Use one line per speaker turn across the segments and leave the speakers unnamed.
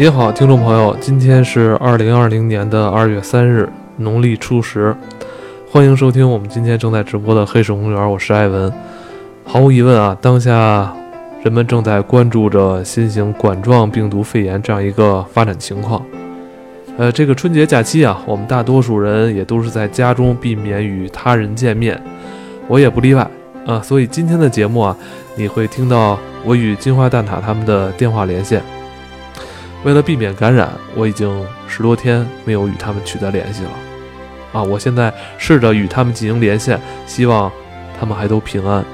你好，听众朋友，今天是二零二零年的二月三日，农历初十，欢迎收听我们今天正在直播的《黑水公园》，我是艾文。毫无疑问啊，当下人们正在关注着新型冠状病毒肺炎这样一个发展情况。呃，这个春节假期啊，我们大多数人也都是在家中避免与他人见面，我也不例外啊。所以今天的节目啊，你会听到我与金花蛋挞他们的电话连线。为了避免感染，我已经十多天没有与他们取得联系了。啊，我现在试着与他们进行连线，希望他们还都平安。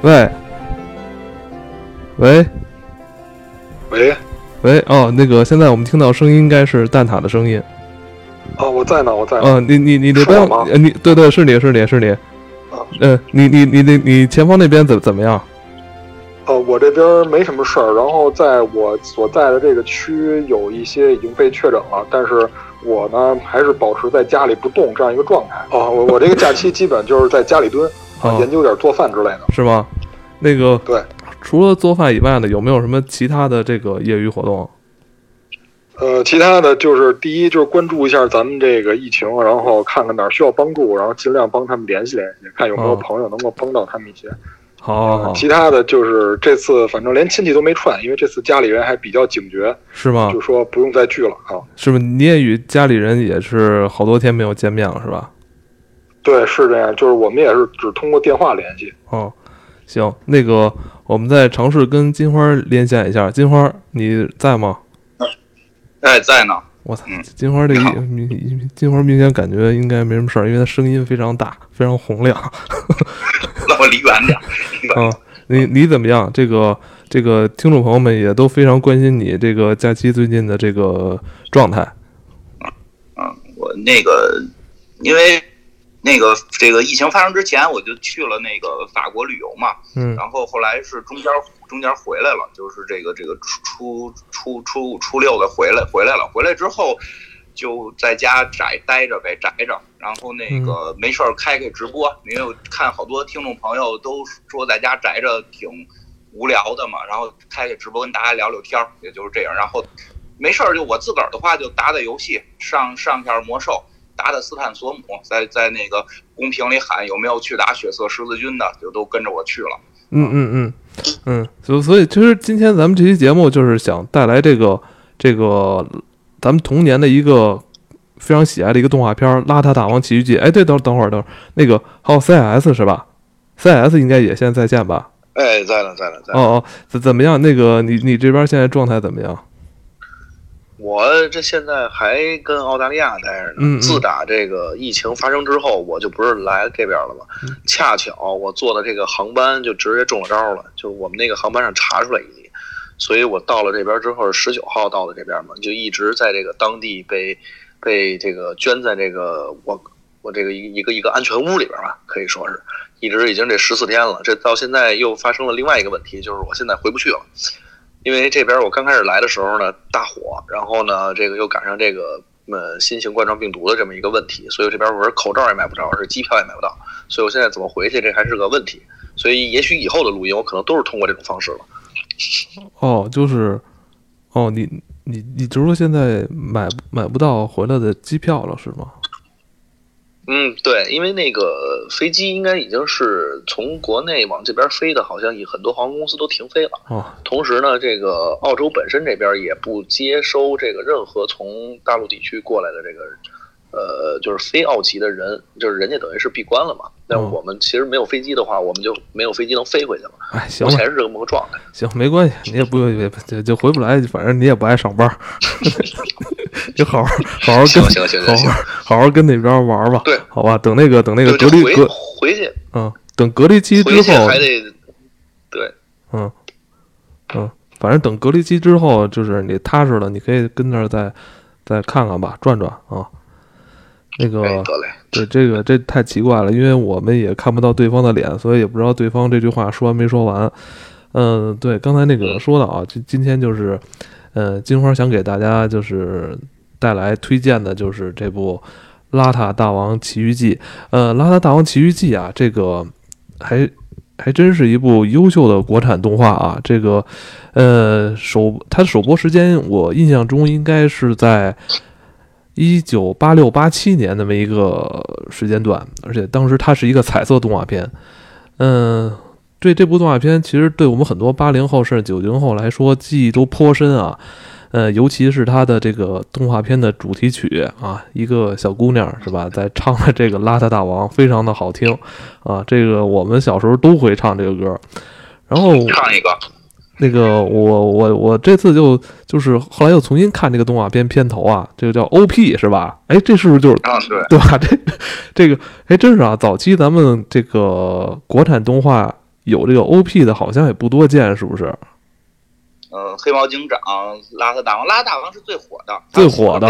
喂，喂，
喂，
喂，哦，那个，现在我们听到声音应该是蛋挞的声音。
哦，我在呢，我在。
嗯，你你你那边，你对对，是你是你是你。嗯，你你你你你前方那边怎怎么样？
呃，我这边没什么事儿，然后在我所在的这个区有一些已经被确诊了，但是我呢还是保持在家里不动这样一个状态。哦，我我这个假期基本就是在家里蹲，啊研究点做饭之类的。
是吗？那个
对，
除了做饭以外呢，有没有什么其他的这个业余活动？
呃，其他的就是第一就是关注一下咱们这个疫情，然后看看哪儿需要帮助，然后尽量帮他们联系联系，看有没有朋友能够帮到他们一些。
好，好，
其他的就是这次反正连亲戚都没串，因为这次家里人还比较警觉，
是吗？
就说不用再聚了啊。
是不？你也与家里人也是好多天没有见面了，是吧？
对，是这样，就是我们也是只通过电话联系。
哦，行，那个我们再尝试跟金花连线一下，金花你在吗？
哎，在呢。
我操，金花这一金花明显感觉应该没什么事儿，因为她声音非常大，非常洪亮。
那我离远点。
啊，你你怎么样？这个这个听众朋友们也都非常关心你这个假期最近的这个状态。
嗯，我那个因为那个这个疫情发生之前，我就去了那个法国旅游嘛。
嗯。
然后后来是中间。中间回来了，就是这个这个初初初初五初六的回来回来了，回来之后就在家宅待着呗，宅着。然后那个没事儿开开直播，因为我看好多听众朋友都说在家宅着挺无聊的嘛，然后开开直播跟大家聊聊天儿，也就是这样。然后没事儿就我自个儿的话就打打游戏，上上下魔兽，打打斯坦索姆，在在那个公屏里喊有没有去打血色十字军的，就都跟着我去了。
嗯嗯嗯。嗯，所所以其实今天咱们这期节目就是想带来这个这个咱们童年的一个非常喜爱的一个动画片《邋遢大王奇遇记》。哎，对，等等会儿，等会儿，那个还有 CS 是吧？CS 应该也现在在线吧？
哎，在呢，在呢，在。哦
哦，怎怎么样？那个你你这边现在状态怎么样？
我这现在还跟澳大利亚待着
呢。
自打这个疫情发生之后，我就不是来这边了吗？恰巧我坐的这个航班就直接中了招了，就是我们那个航班上查出来一例，所以我到了这边之后十九号到的这边嘛，就一直在这个当地被被这个圈在这个我我这个一一个一个安全屋里边吧，可以说是一直已经这十四天了。这到现在又发生了另外一个问题，就是我现在回不去了。因为这边我刚开始来的时候呢，大火，然后呢，这个又赶上这个呃新型冠状病毒的这么一个问题，所以这边我是口罩也买不着，是机票也买不到，所以我现在怎么回去，这还是个问题。所以也许以后的录音，我可能都是通过这种方式了。
哦，就是，哦，你你你就是说现在买买不到回来的机票了，是吗？
嗯，对，因为那个飞机应该已经是从国内往这边飞的，好像很多航空公司都停飞了。
哦，
同时呢，这个澳洲本身这边也不接收这个任何从大陆地区过来的这个。呃，就是非澳籍的人，就是人家等于是闭关了嘛。那我们其实没有飞机的话，我们就没有飞机能飞回去了。
哎，行，
目前是这么个状态。
行，没关系，你也不就就回不来，反正你也不爱上班，就好好好好跟
行行行行，
好好跟那边玩吧。
对，
好吧，等那个等那个隔离隔
回去，
嗯，等隔离期之后
还得对，
嗯嗯，反正等隔离期之后，就是你踏实了，你可以跟那儿再再看看吧，转转啊。那个对这个这太奇怪了，因为我们也看不到对方的脸，所以也不知道对方这句话说完没说完。嗯，对，刚才那个说的啊，今今天就是，呃，金花想给大家就是带来推荐的，就是这部《邋遢大王奇遇记》。呃，《邋遢大王奇遇记》啊，这个还还真是一部优秀的国产动画啊。这个，呃，首它首播时间我印象中应该是在一九八六八七年那么一个时间段，而且当时它是一个彩色动画片。嗯，对这部动画片，其实对我们很多八零后甚至九零后来说记忆都颇深啊。呃，尤其是它的这个动画片的主题曲啊，一个小姑娘是吧，在唱的这个《邋遢大王》，非常的好听啊。这个我们小时候都会唱这个歌。然后
唱一个，
那个我我我这次就就是后来又重新看这个动画片片头啊，这个叫 OP 是吧？哎，这是不是就是
啊？对
对吧？这这个哎，真是啊！早期咱们这个国产动画有这个 OP 的，好像也不多见，是不是？
呃，黑猫警长、邋遢大王，邋遢大王是最火的，
最火的，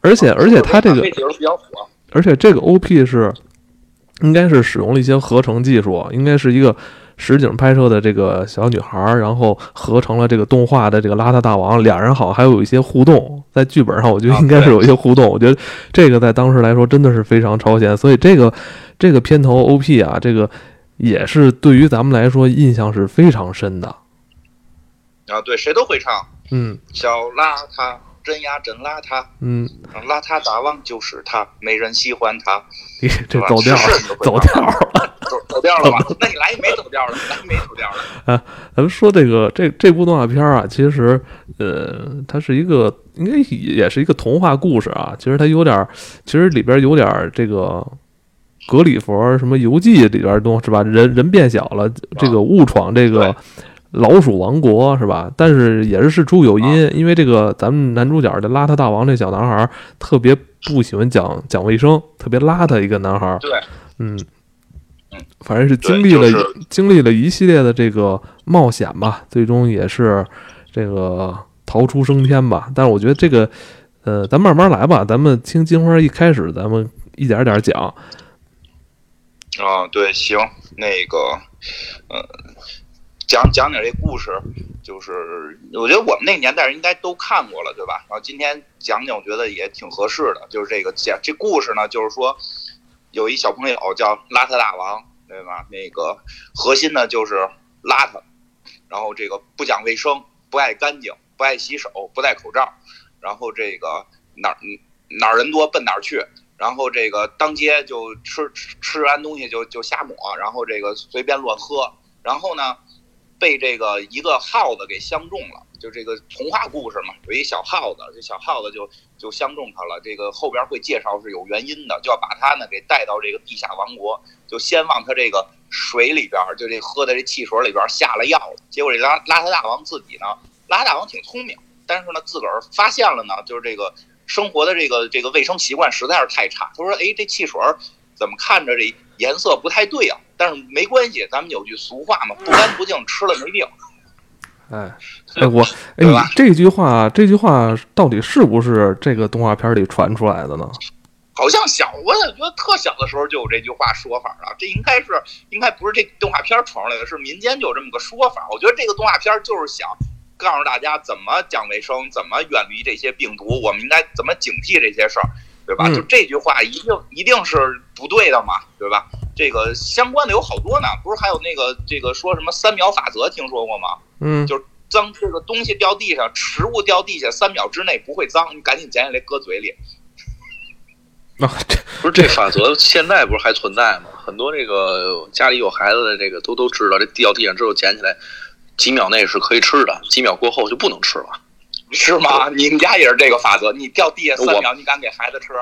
而且而且他这个
比较火，
而且这个 OP 是应该是使用了一些合成技术，应该是一个实景拍摄的这个小女孩，然后合成了这个动画的这个邋遢大王，俩人好像还有一些互动，在剧本上我觉得应该是有一些互动，我觉得这个在当时来说真的是非常超前，所以这个这个片头 OP 啊，这个也是对于咱们来说印象是非常深的。
啊，对，谁都会唱。
嗯，
小邋遢，真呀真邋遢。
嗯，
邋遢大王就是他，没人喜欢他。
这走调了，走调了，
走走调了吧？那你来一没走调的，来一没走调的。
啊，咱们说这个这这部动画片啊，其实呃，它是一个应该也是一个童话故事啊。其实它有点，其实里边有点这个格里佛什么游记里边东是吧？人人变小了，这个误闯这个。老鼠王国是吧？但是也是事出有因，因为这个咱们男主角的邋遢大王这小男孩特别不喜欢讲讲卫生，特别邋遢一个男孩。
对，
嗯，反正是经历了经历了一系列的这个冒险吧，最终也是这个逃出升天吧。但是我觉得这个，呃，咱慢慢来吧，咱们听金花一开始，咱们一点点讲。
啊，对，行，那个，呃。讲讲点这故事，就是我觉得我们那个年代人应该都看过了，对吧？然后今天讲讲，我觉得也挺合适的。就是这个讲这故事呢，就是说有一小朋友叫邋遢大王，对吧？那个核心呢就是邋遢，然后这个不讲卫生，不爱干净，不爱洗手，不戴口罩，然后这个哪儿哪儿人多奔哪儿去，然后这个当街就吃吃完东西就就瞎抹，然后这个随便乱喝，然后呢？被这个一个耗子给相中了，就这个童话故事嘛，有一小耗子，这小耗子就就相中他了。这个后边会介绍是有原因的，就要把他呢给带到这个地下王国，就先往他这个水里边，就这喝的这汽水里边下了药。结果这邋邋遢大王自己呢，邋遢大王挺聪明，但是呢自个儿发现了呢，就是这个生活的这个这个卫生习惯实在是太差。他说：“哎，这汽水怎么看着这颜色不太对啊？”但是没关系，咱们有句俗话嘛，不干不净吃了没病。
哎，哎我哎，这句话这句话到底是不是这个动画片里传出来的呢？
好像小，我怎么觉得特小的时候就有这句话说法了？这应该是应该不是这动画片传出来的，是民间就有这么个说法。我觉得这个动画片就是想告诉大家怎么讲卫生，怎么远离这些病毒，我们应该怎么警惕这些事儿，对吧？就这句话一定一定是不对的嘛，对吧？这个相关的有好多呢，不是还有那个这个说什么三秒法则，听说过吗？
嗯，
就是脏这个东西掉地上，食物掉地下三秒之内不会脏，你赶紧捡起来搁嘴里。
不是这法则现在不是还存在吗？很多这个家里有孩子的这个都都知道，这掉地上之后捡起来几秒内是可以吃的，几秒过后就不能吃了，
是吗？你们家也是这个法则？你掉地下三秒，你敢给孩子吃？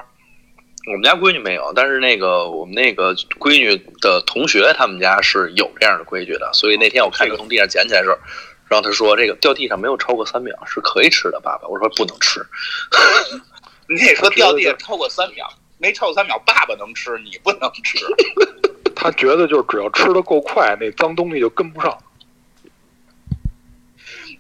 我们家闺女没有，但是那个我们那个闺女的同学，他们家是有这样的规矩的。所以那天我看她从地上捡起来时候，然后她说：“这个掉地上没有超过三秒是可以吃的。”爸爸，我说不能吃。
你也说掉地 上超过三秒，没超过三秒，爸爸能吃，你不能吃。
他觉得就是只要吃的够快，那脏东西就跟不上。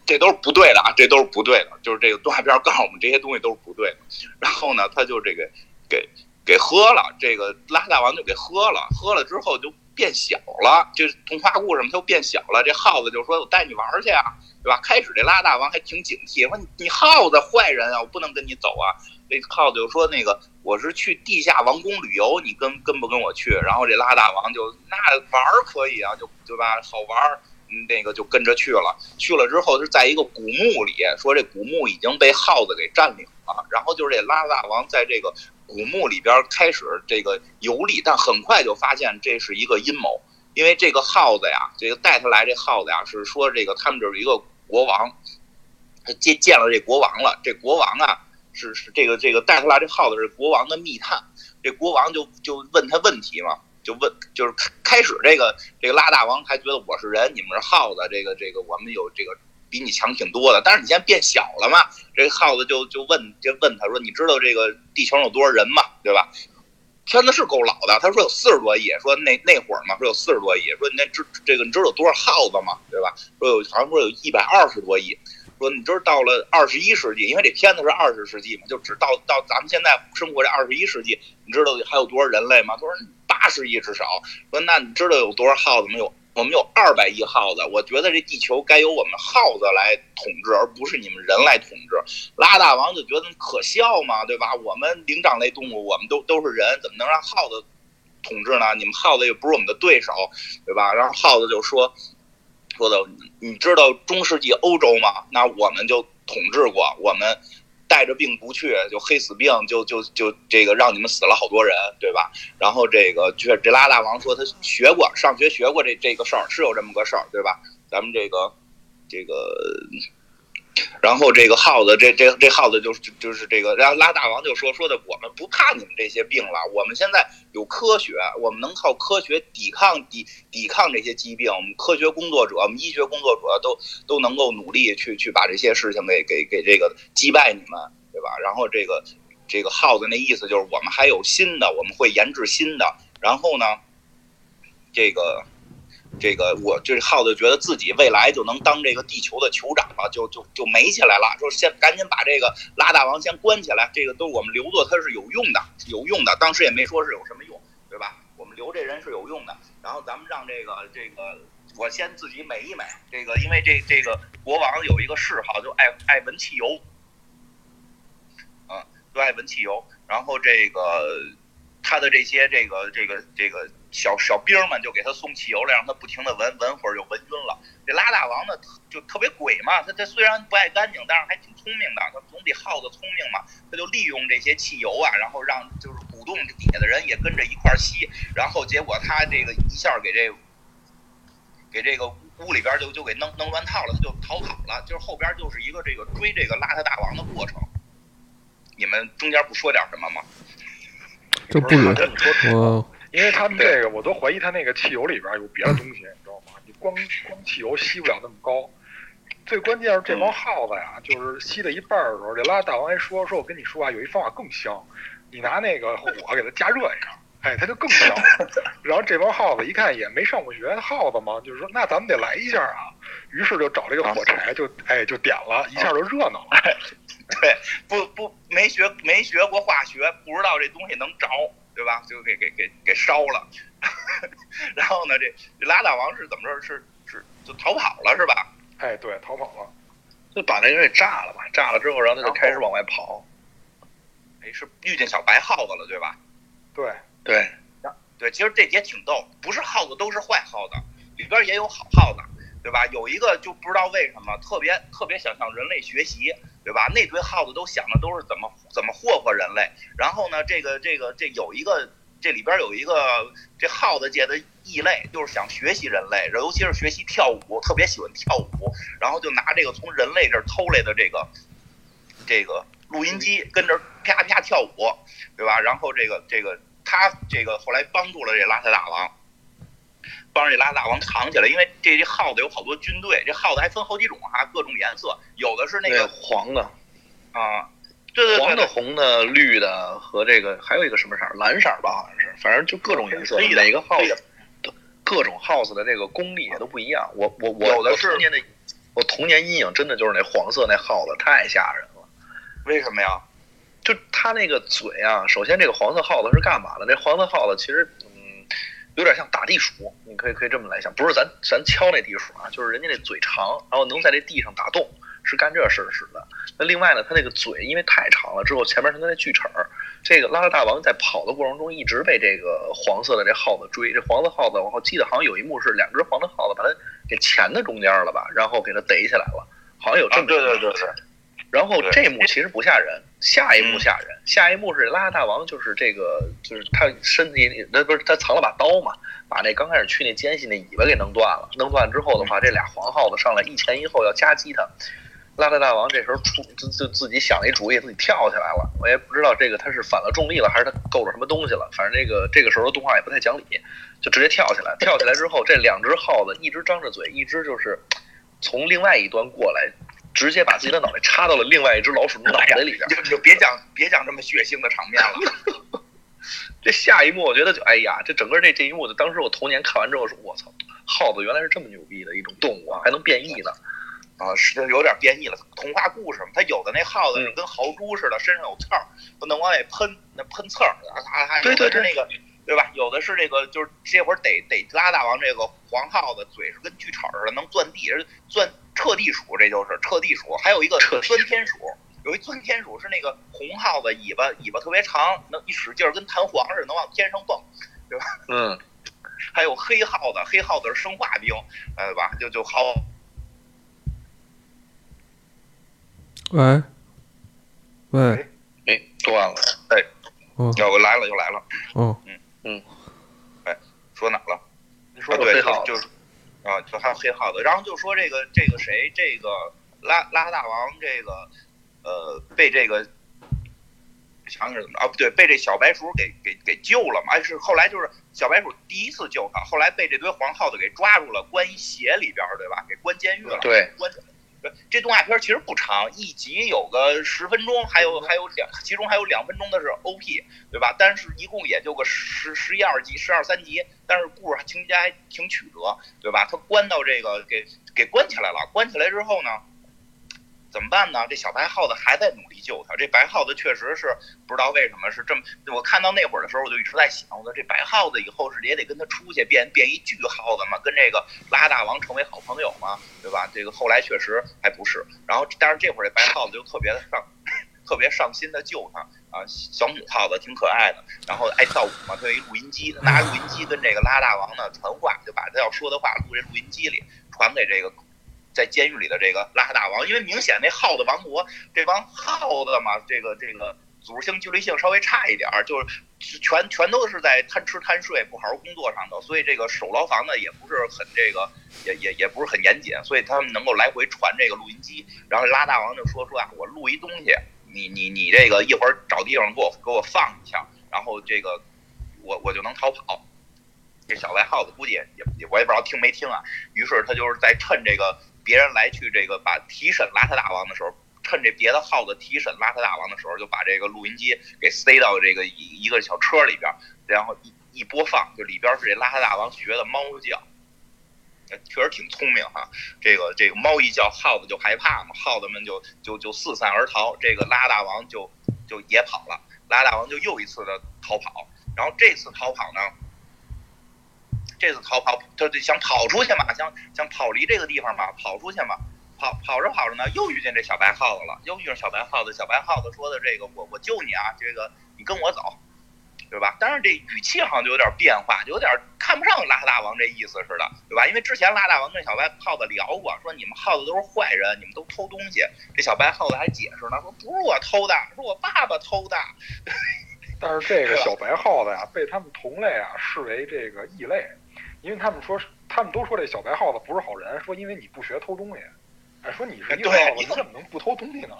这都是不对的啊！这都是不对的，就是这个动画片告诉我们这些东西都是不对的。然后呢，他就这个给。给喝了，这个拉大王就给喝了，喝了之后就变小了，这童话故事嘛，他就变小了。这耗子就说：“我带你玩去啊，对吧？”开始这拉大王还挺警惕，说：“你你耗子坏人啊，我不能跟你走啊。”这耗子就说那个我是去地下王宫旅游，你跟跟不跟我去？然后这拉大王就那玩可以啊，就对吧？好玩，那个就跟着去了。去了之后是在一个古墓里，说这古墓已经被耗子给占领了。然后就是这拉大王在这个古墓里边开始这个游历，但很快就发现这是一个阴谋，因为这个耗子呀，这个带他来这耗子呀是说这个他们这是一个国王。他见见了这国王了，这国王啊是是这个这个带出来这耗子是国王的密探，这国王就就问他问题嘛，就问就是开始这个这个拉大王还觉得我是人，你们是耗子，这个这个我们有这个比你强挺多的，但是你现在变小了嘛，这个耗子就就问就问他说你知道这个地球有多少人吗？对吧？片子是够老的，他说有四十多亿，说那那会儿嘛说有四十多亿，说你那知这个你知道有多少耗子吗？对吧？说有好像说有一百二十多亿。说你知道到了二十一世纪，因为这片子是二十世纪嘛，就只到到咱们现在生活这二十一世纪，你知道还有多少人类吗？他说八十亿至少。说那你知道有多少耗子没有？我们有二百亿耗子。我觉得这地球该由我们耗子来统治，而不是你们人来统治。拉大王就觉得可笑嘛，对吧？我们灵长类动物，我们都都是人，怎么能让耗子统治呢？你们耗子又不是我们的对手，对吧？然后耗子就说。说的，你知道中世纪欧洲吗？那我们就统治过，我们带着病不去，就黑死病，就就就这个让你们死了好多人，对吧？然后这个这这拉大王说他学过，上学学过这这个事儿，是有这么个事儿，对吧？咱们这个这个。然后这个耗子，这这这耗子就是就是这个，然后拉大王就说说的，我们不怕你们这些病了，我们现在有科学，我们能靠科学抵抗抵抵抗这些疾病。我们科学工作者，我们医学工作者都都能够努力去去把这些事情给给给这个击败你们，对吧？然后这个这个耗子那意思就是，我们还有新的，我们会研制新的。然后呢，这个。这个我这耗子觉得自己未来就能当这个地球的酋长了，就就就美起来了。说先赶紧把这个拉大王先关起来，这个都我们留作他是有用的，有用的。当时也没说是有什么用，对吧？我们留这人是有用的。然后咱们让这个这个我先自己美一美。这个因为这这个国王有一个嗜好，就爱爱闻汽油，嗯，就爱闻汽油。然后这个他的这些这个这个这个。小小兵们就给他送汽油来，让他不停的闻，闻会儿就闻晕了。这拉大王呢，就特别鬼嘛，他他虽然不爱干净，但是还挺聪明的，他总比耗子聪明嘛。他就利用这些汽油啊，然后让就是鼓动底下的人也跟着一块儿吸，然后结果他这个一下给这给这个屋里边就就给弄弄乱套了，他就逃跑了。就是后边就是一个这个追这个邋遢大王的过程。你们中间不说点什么吗？
这不允我。
因为他们这个，我都怀疑他那个汽油里边有别的东西，你知道吗？你光光汽油吸不了那么高。最关键是这帮耗子呀，就是吸了一半的时候，这拉大王还说：“说我跟你说啊，有一方法更香，你拿那个火给它加热一下，哎，他就更香。”然后这帮耗子一看也没上过学的耗子嘛，就是说那咱们得来一下啊。于是就找这个火柴，就哎就点了一下就热闹了。
对，不不没学没学过化学，不知道这东西能着。对吧？就给给给给烧了，然后呢，这这拉大王是怎么着？是是就逃跑了是吧？
哎，对，逃跑了，
就把那人给炸了吧？炸了之后，然后他就开始往外跑。
哎，是遇见小白耗子了，对吧？
对
对
对，其实这也挺逗，不是耗子都是坏耗子，里边也有好耗子，对吧？有一个就不知道为什么特别特别想向人类学习。对吧？那堆耗子都想的都是怎么怎么霍霍人类。然后呢，这个这个这有一个这里边有一个这耗子界的异类，就是想学习人类，尤其是学习跳舞，特别喜欢跳舞。然后就拿这个从人类这儿偷来的这个这个录音机，跟着啪啪跳舞，对吧？然后这个这个他这个后来帮助了这邋遢大王。帮这拉大王藏起来，因为这这耗子有好多军队，这耗子还分好几种啊，各种颜色，有的是那个
黄的，
啊，对对
对，黄的、红的、绿的和这个还有一个什么色儿，蓝色吧，好像是，反正就各种颜色。每个耗子，各种耗子的这个功力也都不一样。我我我，
有的是
童年的，我童年阴影真的就是那黄色那耗子，太吓人了。
为什么呀？
就它那个嘴啊，首先这个黄色耗子是干嘛的？这黄色耗子其实。嗯有点像打地鼠，你可以可以这么来想，不是咱咱敲那地鼠啊，就是人家那嘴长，然后能在这地上打洞，是干这事使的。那另外呢，它那个嘴因为太长了，之后前面它那锯齿儿，这个拉拉大王在跑的过程中一直被这个黄色的这耗子追。这黄色耗子，我记得好像有一幕是两只黄色耗子把它给钳在中间了吧，然后给它逮起来了，好像有这么
对对对对。
然后这幕其实不吓人，下一幕吓人。下一幕是拉拉大王，就是这个，就是他身体里那不是他藏了把刀嘛，把那刚开始去那奸细那尾巴给弄断了。弄断之后的话，这俩黄耗子上来一前一后要夹击他。拉拉大王这时候出就就自己想了一主意，自己跳起来了。我也不知道这个他是反了重力了，还是他够着什么东西了。反正这个这个时候动画也不太讲理，就直接跳起来。跳起来之后，这两只耗子一只张着嘴，一只就是从另外一端过来。直接把自己的脑袋插到了另外一只老鼠的脑袋里边，
就就别讲别讲这么血腥的场面了。
这下一幕，我觉得就哎呀，这整个这这一幕，就当时我童年看完之后说，我操，耗子原来是这么牛逼的一种动物啊，还能变异呢。
啊，是有点变异了，童话故事嘛。它有的那耗子是跟豪猪似的，身上有刺儿，不能往外喷，那喷刺儿，它还
对对对
那个。对吧？有的是这个，就是这会儿逮逮拉大王这个黄耗子，嘴是跟锯齿似的，能钻地，钻彻地鼠，这就是彻地鼠。还有一个钻天鼠，有一钻天鼠是那个红耗子，尾巴尾巴特别长，能一使劲儿跟弹簧似的，能往天上蹦，对吧？
嗯。
还有黑耗子，黑耗子是生化兵，对吧？就就好。
喂，喂，
哎，断了，哎，
哦，
又来了，又来了，
哦，
嗯。
嗯，
哎，说哪了？
你说
对，
耗
就是啊，就还有黑耗子，然后就说这个这个谁，这个拉拉大王，这个呃，被这个想想怎么啊？不对，被这小白鼠给给给救了嘛？是后来就是小白鼠第一次救他，后来被这堆黄耗子给抓住了，关一鞋里边，对吧？给关监狱了，
对，
关。这动画片其实不长，一集有个十分钟，还有还有两，其中还有两分钟的是 OP，对吧？但是一共也就个十十一二集，十二三集，但是故事情节还挺曲折，对吧？他关到这个给给关起来了，关起来之后呢？怎么办呢？这小白耗子还在努力救他。这白耗子确实是不知道为什么是这么。我看到那会儿的时候，我就一直在想，我说这白耗子以后是也得跟他出去变变一巨耗子嘛，跟这个拉大王成为好朋友嘛，对吧？这个后来确实还不是。然后，但是这会儿这白耗子就特别的上，特别上心的救他啊。小母耗子挺可爱的，然后爱跳舞嘛，他有一录音机，拿录音机跟这个拉大王呢传话，就把他要说的话录这录音机里，传给这个。在监狱里的这个拉大王，因为明显那耗子王国这帮耗子嘛，这个这个组织性纪律性稍微差一点儿，就是全全都是在贪吃贪睡、不好好工作上头，所以这个守牢房呢也不是很这个，也也也不是很严谨，所以他们能够来回传这个录音机。然后拉大王就说说啊，我录一东西，你你你这个一会儿找地方给我给我放一下，然后这个我我就能逃跑。这小白耗子估计也也我也不知道听没听啊，于是他就是在趁这个。别人来去这个把提审邋遢大王的时候，趁这别的耗子提审邋遢大王的时候，就把这个录音机给塞到这个一一个小车里边，然后一一播放，就里边是这邋遢大王学的猫叫，确实挺聪明哈。这个这个猫一叫，耗子就害怕嘛，耗子们就就就四散而逃，这个拉大王就就也跑了，拉大王就又一次的逃跑，然后这次逃跑呢。这次逃跑，他就想跑出去嘛，想想跑离这个地方嘛，跑出去嘛，跑跑着跑着呢，又遇见这小白耗子了，又遇上小白耗子。小白耗子说的这个，我我救你啊，这个你跟我走，对吧？但是这语气好像就有点变化，就有点看不上拉大王这意思似的，对吧？因为之前拉大王跟小白耗子聊过，说你们耗子都是坏人，你们都偷东西。这小白耗子还解释呢，说不是我偷的，是我爸爸偷的。
但是这个小白耗子呀，被他们同类啊视为这个异类。因为他们说，他们都说这小白耗子不是好人，说因为你不学偷东西，哎，说你是一个耗子，你怎么能不偷东西呢？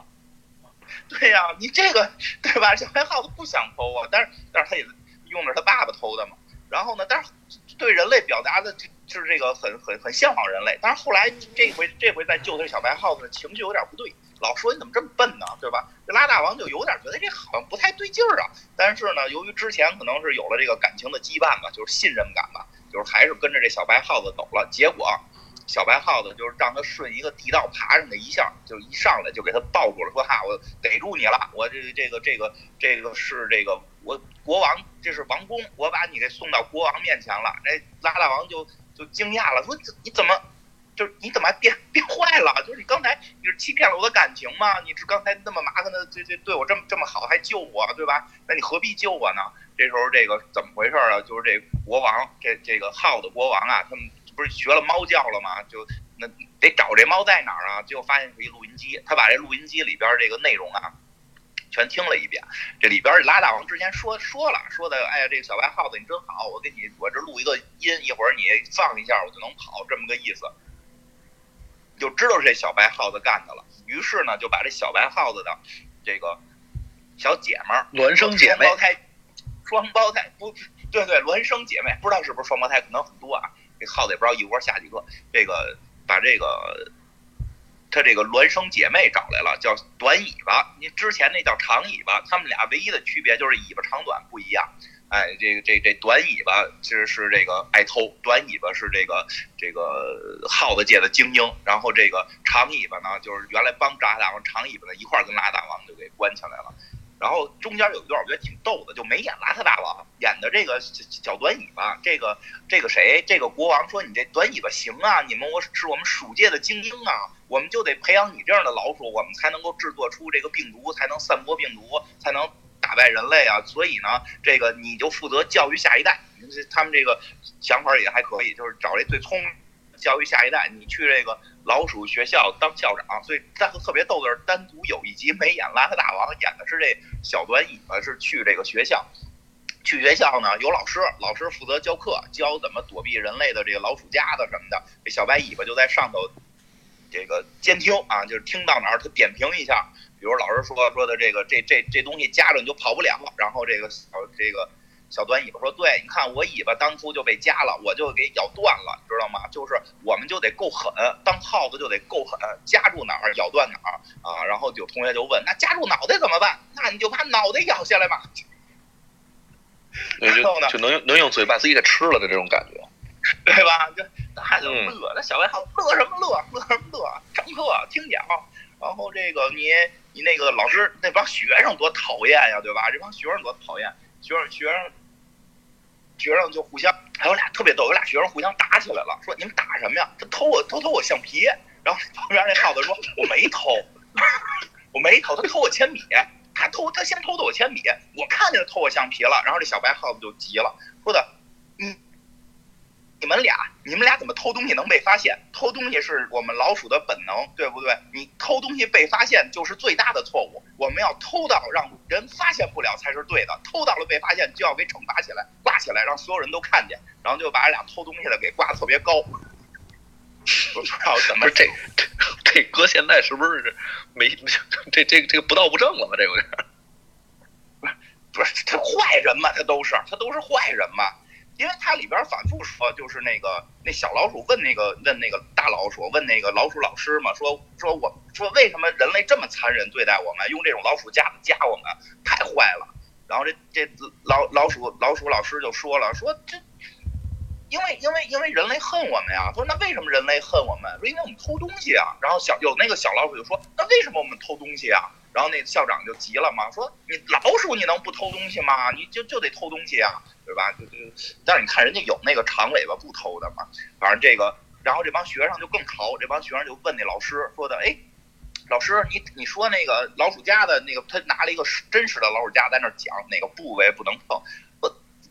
对呀，你这个对吧？小白耗子不想偷啊，但是但是他也用的是他爸爸偷的嘛。然后呢，但是对人类表达的就就是这个很很很向往人类。但是后来这回这回在救这小白耗子，情绪有点不对，老说你怎么这么笨呢？对吧？这拉大王就有点觉得这好像不太对劲儿啊。但是呢，由于之前可能是有了这个感情的羁绊吧，就是信任感吧。就是还是跟着这小白耗子走了，结果小白耗子就是让他顺一个地道爬上去，一下就一上来就给他抱住了，说哈，我逮住你了，我这这个这个这个是这个我国王，这是王宫，我把你给送到国王面前了。那拉大王就就惊讶了，说你怎么就是你怎么还变变坏了？就是你刚才你是欺骗了我的感情吗？你是刚才那么麻烦的，这这对我这么这么好，还救我，对吧？那你何必救我呢？这时候这个怎么回事啊？就是这国王，这这个耗子国王啊，他们不是学了猫叫了吗？就那得找这猫在哪儿啊？结果发现是一录音机，他把这录音机里边这个内容啊。全听了一遍，这里边拉大王之前说说了，说的，哎呀，这个小白耗子你真好，我给你我这录一个音，一会儿你放一下，我就能跑，这么个意思，就知道是这小白耗子干的了。于是呢，就把这小白耗子的这个小姐们儿
孪生姐妹，
双胞胎，双胞胎不对对，孪生姐妹，不知道是不是双胞胎，可能很多啊。这耗子也不知道一窝下几个，这个把这个。他这个孪生姐妹找来了，叫短尾巴。你之前那叫长尾巴，他们俩唯一的区别就是尾巴长短不一样。哎，这个这这短尾巴其实是这个爱偷，短尾巴是这个这个耗子界的精英。然后这个长尾巴呢，就是原来帮炸大王长尾巴的一块儿跟拉大王就给关起来了。然后中间有一段我觉得挺逗的，就没演邋遢大王，演的这个小短尾巴。这个这个谁？这个国王说：“你这短尾巴行啊，你们我是我们鼠界的精英啊，我们就得培养你这样的老鼠，我们才能够制作出这个病毒，才能散播病毒，才能打败人类啊。所以呢，这个你就负责教育下一代。他们这个想法也还可以，就是找这最聪明。”教育下一代，你去这个老鼠学校当校长，所以但特别逗的是，单独有一集没演邋遢大王，演的是这小短尾巴是去这个学校，去学校呢有老师，老师负责教课，教怎么躲避人类的这个老鼠夹子什么的，这小白尾巴就在上头这个监听啊，就是听到哪儿他点评一下，比如老师说说的这个这这这东西夹着你就跑不了，然后这个小这个。小短尾巴说：“对，你看我尾巴当初就被夹了，我就给咬断了，你知道吗？就是我们就得够狠，当耗子就得够狠，夹住哪儿咬断哪儿啊。然后有同学就问：那夹住脑袋怎么办？那你就把脑袋咬下来吧。
然后呢，就能能用嘴把自己给吃了的这种感觉，
对吧？就大家就乐，那小白耗子乐什么乐？乐什么乐？上课听讲，然后这个你你那个老师那帮学生多讨厌呀，对吧？这帮学生多讨厌，学生学生。”学生就互相，还有俩特别逗，有俩学生互相打起来了，说你们打什么呀？他偷我，偷偷我橡皮。然后旁边那耗子说，我没偷，我没偷，他偷我铅笔，他偷，他先偷的我铅笔，我看见他偷我橡皮了。然后这小白耗子就急了，说的，嗯。你们俩，你们俩怎么偷东西能被发现？偷东西是我们老鼠的本能，对不对？你偷东西被发现就是最大的错误。我们要偷到让人发现不了才是对的，偷到了被发现就要给惩罚起来，挂起来，让所有人都看见，然后就把俩偷东西的给挂的特别高。不知道怎么
这这这搁现在是不是没 这这这个不道不正了吗？这有点
不是不是他坏人嘛？他都是他都是坏人嘛？因为它里边反复说，就是那个那小老鼠问那个问那个大老鼠问那个老鼠老师嘛，说说我说为什么人类这么残忍对待我们，用这种老鼠夹子夹我们，太坏了。然后这这老老鼠老鼠老师就说了，说这因为因为因为人类恨我们呀。他说那为什么人类恨我们？说因为我们偷东西啊。然后小有那个小老鼠就说，那为什么我们偷东西啊？然后那校长就急了嘛，说你老鼠你能不偷东西吗？你就就得偷东西啊，对吧？就就，但是你看人家有那个长尾巴不偷的嘛。反正这个，然后这帮学生就更淘，这帮学生就问那老师说的，哎，老师你你说那个老鼠夹的那个，他拿了一个真实的老鼠夹在那讲哪个部位不能碰，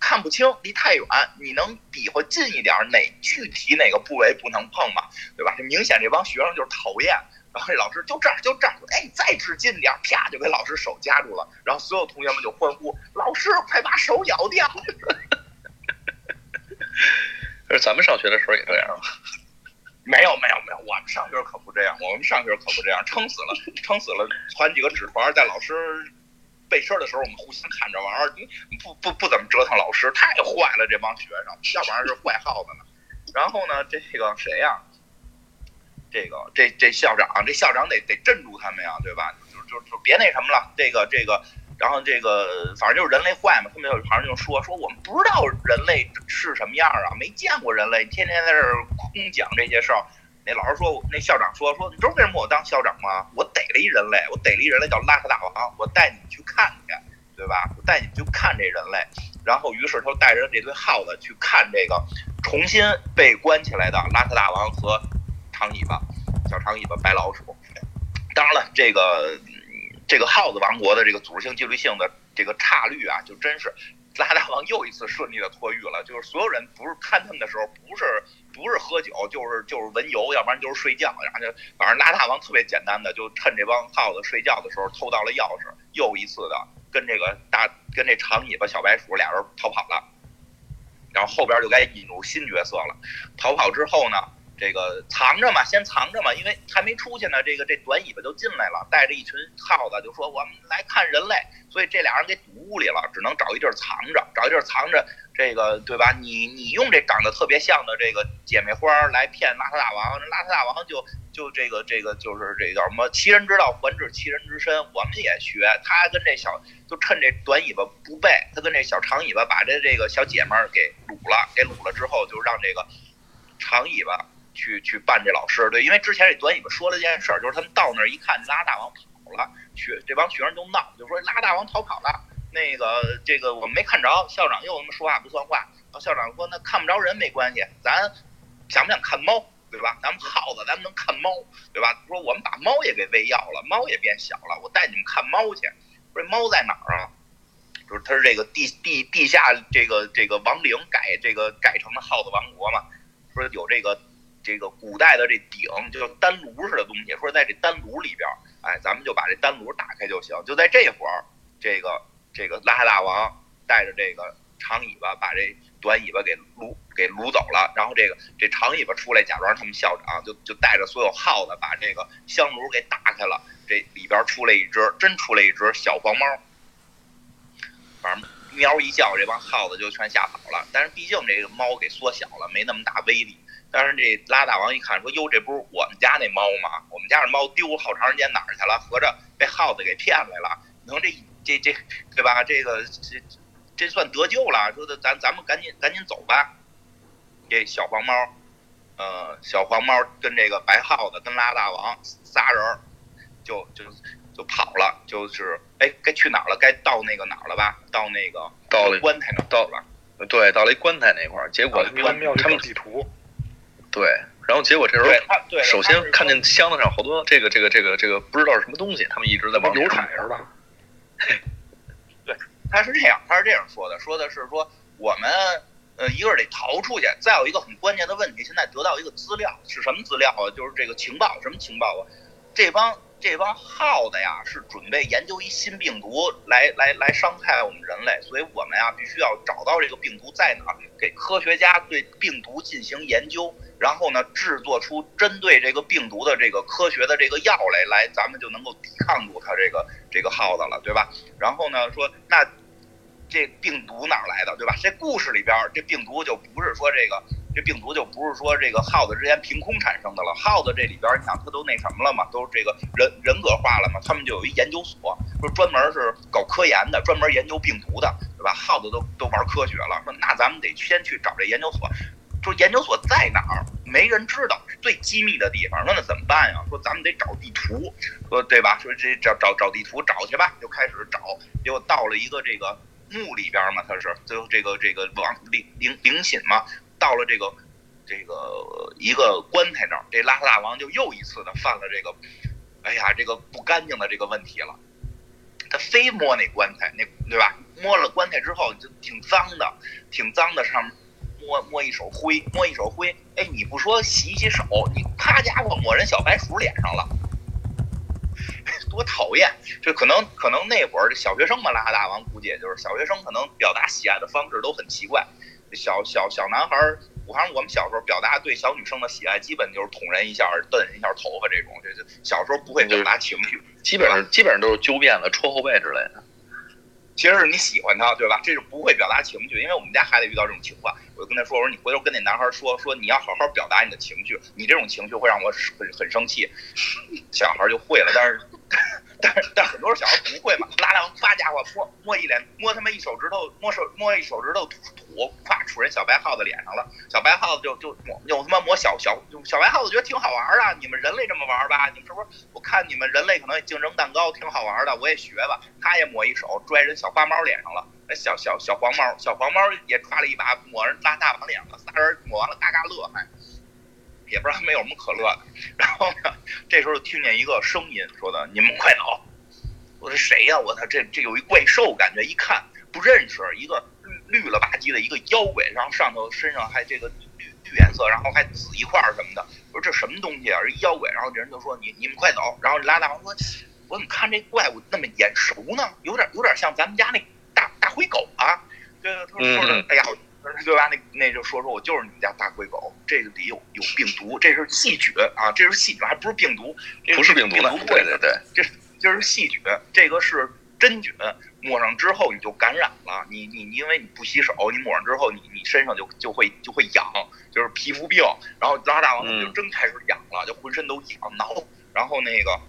看不清，离太远，你能比划近一点哪具体哪个部位不能碰吗？对吧？这明显这帮学生就是讨厌。然后这老师就这儿就这儿，哎，再指近点，啪就给老师手夹住了。然后所有同学们就欢呼：“老师，快把手咬掉！”
是咱们上学的时候也这样吗？
没有没有没有，我们上学可不这样，我们上学可不这样，撑死了撑死了，传几个纸团，在老师背身的时候，我们互相看着玩，不不不怎么折腾老师，太坏了这帮学生，要不然就是坏耗子呢。然后呢，这个谁呀？这个这这校长，这校长得得镇住他们呀，对吧？就就就别那什么了，这个这个，然后这个反正就是人类坏嘛，他们就好像就说说我们不知道人类是什么样啊，没见过人类，天天在这儿空讲这些事儿。那老师说，那校长说说，你知道为什么我当校长吗？我逮了一人类，我逮了一人类叫邋遢大王，我带你们去看去，对吧？我带你们去看这人类。然后于是他带着这堆耗子去看这个重新被关起来的邋遢大王和。长尾巴，小长尾巴白老鼠。当然了，这个这个耗子王国的这个组织性、纪律性的这个差率啊，就真是拉大王又一次顺利的脱狱了。就是所有人不是看他们的时候，不是不是喝酒，就是就是闻油，要不然就是睡觉。然后就反正拉大王特别简单的，就趁这帮耗子睡觉的时候偷到了钥匙，又一次的跟这个大跟这长尾巴小白鼠俩人逃跑了。然后后边就该引入新角色了。逃跑之后呢，这个藏着嘛，先藏着嘛，因为还没出去呢。这个这短尾巴就进来了，带着一群耗子，就说我们来看人类。所以这俩人给堵屋里了，只能找一地儿藏着，找一地儿藏着。这个对吧？你你用这长得特别像的这个姐妹花来骗邋遢大王，邋遢大王就就这个这个就是这叫什么？其人之道还治其人之身。我们也学，他跟这小就趁这短尾巴不备，他跟这小长尾巴把这这个小姐们儿给掳了，给掳了之后，就让这个长尾巴去去办这老师。对，因为之前这短尾巴说了一件事儿，就是他们到那儿一看，拉大王跑了，学这帮学生就闹，就说拉大王逃跑了。那个这个我们没看着，校长又他妈说话不算话。然后校长说那看不着人没关系，咱想不想看猫，对吧？咱们耗子咱们能看猫，对吧？说我们把猫也给喂药了，猫也变小了，我带你们看猫去。说这猫在哪儿啊？就是它是这个地地地下这个这个亡灵改这个改成了耗子王国嘛。说有这个这个古代的这鼎，就丹炉似的东西。说在这丹炉里边，哎，咱们就把这丹炉打开就行。就在这会儿，这个。这个邋遢大王带着这个长尾巴把这短尾巴给掳给掳走了，然后这个这长尾巴出来假装他们校长，就就带着所有耗子把这个香炉给打开了，这里边出来一只，真出来一只小黄猫，反正喵一叫，这帮耗子就全吓跑了。但是毕竟这个猫给缩小了，没那么大威力。但是这拉大王一看说：“哟，这不是我们家那猫吗？我们家那猫丢好长时间哪儿去了？合着被耗子给骗来了。能这？”这这，对吧？这个这这算得救了。说的咱咱们赶紧赶紧走吧。这小黄猫，呃，小黄猫跟这个白耗子跟拉大王仨人就就就跑了。就是哎，该去哪儿了？该到那个哪儿了吧？到那个
到了
棺材那
到了。对，到了一棺材那块儿。结果他们
地图。
对，然后结果这时候，首先看见箱子上好多这个这个这个这个不知道是什么东西，他们一直在往
油彩似的。
对，他是这样，他是这样说的，说的是说我们呃一个是得逃出去，再有一个很关键的问题，现在得到一个资料是什么资料啊？就是这个情报，什么情报啊？这帮这帮耗子呀是准备研究一新病毒来来来伤害我们人类，所以我们呀必须要找到这个病毒在哪，给科学家对病毒进行研究。然后呢，制作出针对这个病毒的这个科学的这个药来，来咱们就能够抵抗住它这个这个耗子了，对吧？然后呢，说那这病毒哪来的，对吧？这故事里边这病毒就不是说这个这病毒就不是说这个耗子之间凭空产生的了。耗子这里边你想它都那什么了嘛？都这个人人格化了嘛？他们就有一研究所，说专门是搞科研的，专门研究病毒的，对吧？耗子都都玩科学了，说那咱们得先去找这研究所。说研究所在哪儿？没人知道，最机密的地方。说那怎么办呀？说咱们得找地图，说对吧？说这找找找地图找去吧，就开始找。结果到了一个这个墓里边嘛，他是最后这个这个王灵灵灵寝嘛，到了这个这个一个棺材那儿，这拉萨大王就又一次的犯了这个，哎呀，这个不干净的这个问题了。他非摸那棺材，那对吧？摸了棺材之后就挺脏的，挺脏的上面。摸摸一手灰，摸一手灰，哎，你不说洗洗手，你啪家伙抹人小白鼠脸上了，多讨厌！就可能可能那会儿小学生嘛，拉大王估计也就是小学生，可能表达喜爱的方式都很奇怪。小小小男孩儿，我反正我们小时候表达对小女生的喜爱，基本就是捅人一下、瞪人一下头发这种，就就小时候不会表达情绪，
基本上基本上都是揪辫子、戳后背之类的。
其实是你喜欢他，对吧？这是不会表达情绪，因为我们家孩子遇到这种情况，我就跟他说：“我说你回头跟那男孩说说，你要好好表达你的情绪，你这种情绪会让我很很生气。”小孩就会了，但是。但是但很多小孩不会嘛，拉两发家伙摸摸一脸摸他妈一手指头摸手摸一手指头土土，咵杵人小白耗子脸上了，小白耗子就就抹又他妈抹小小小白耗子觉得挺好玩啊，你们人类这么玩吧？你们是不是？我看你们人类可能竞争蛋糕挺好玩的，我也学吧。他也抹一手拽人小花猫脸上了，那小小小黄猫小黄猫也抓了一把抹人拉大王脸了，仨人抹完了嘎嘎乐还。也不知道没有什么可乐的。然后呢，这时候听见一个声音说的：“你们快走！”我说：“谁呀？我操，这这有一怪兽，感觉一看不认识，一个绿绿了吧唧的一个妖怪，然后上头身上还这个绿绿颜色，然后还紫一块什么的。我说这什么东西啊？是妖怪。然后这人就说：“你你们快走！”然后拉大王说：“我怎么看这怪物那么眼熟呢？有点有点像咱们家那大大灰狗啊。”对，他说的：“哎呀。”对吧？那那就说说我就是你们家大灰狗，这个里有有病毒，这是细菌啊，这是细菌，还不是病毒，
不是病毒
呢，
对对对，
这这是细菌，这个是真菌，抹上之后你就感染了，你你因为你不洗手，你抹上之后你你身上就就会就会痒，就是皮肤病，然后拉大王就真开始痒了，就浑身都痒挠，然后那个，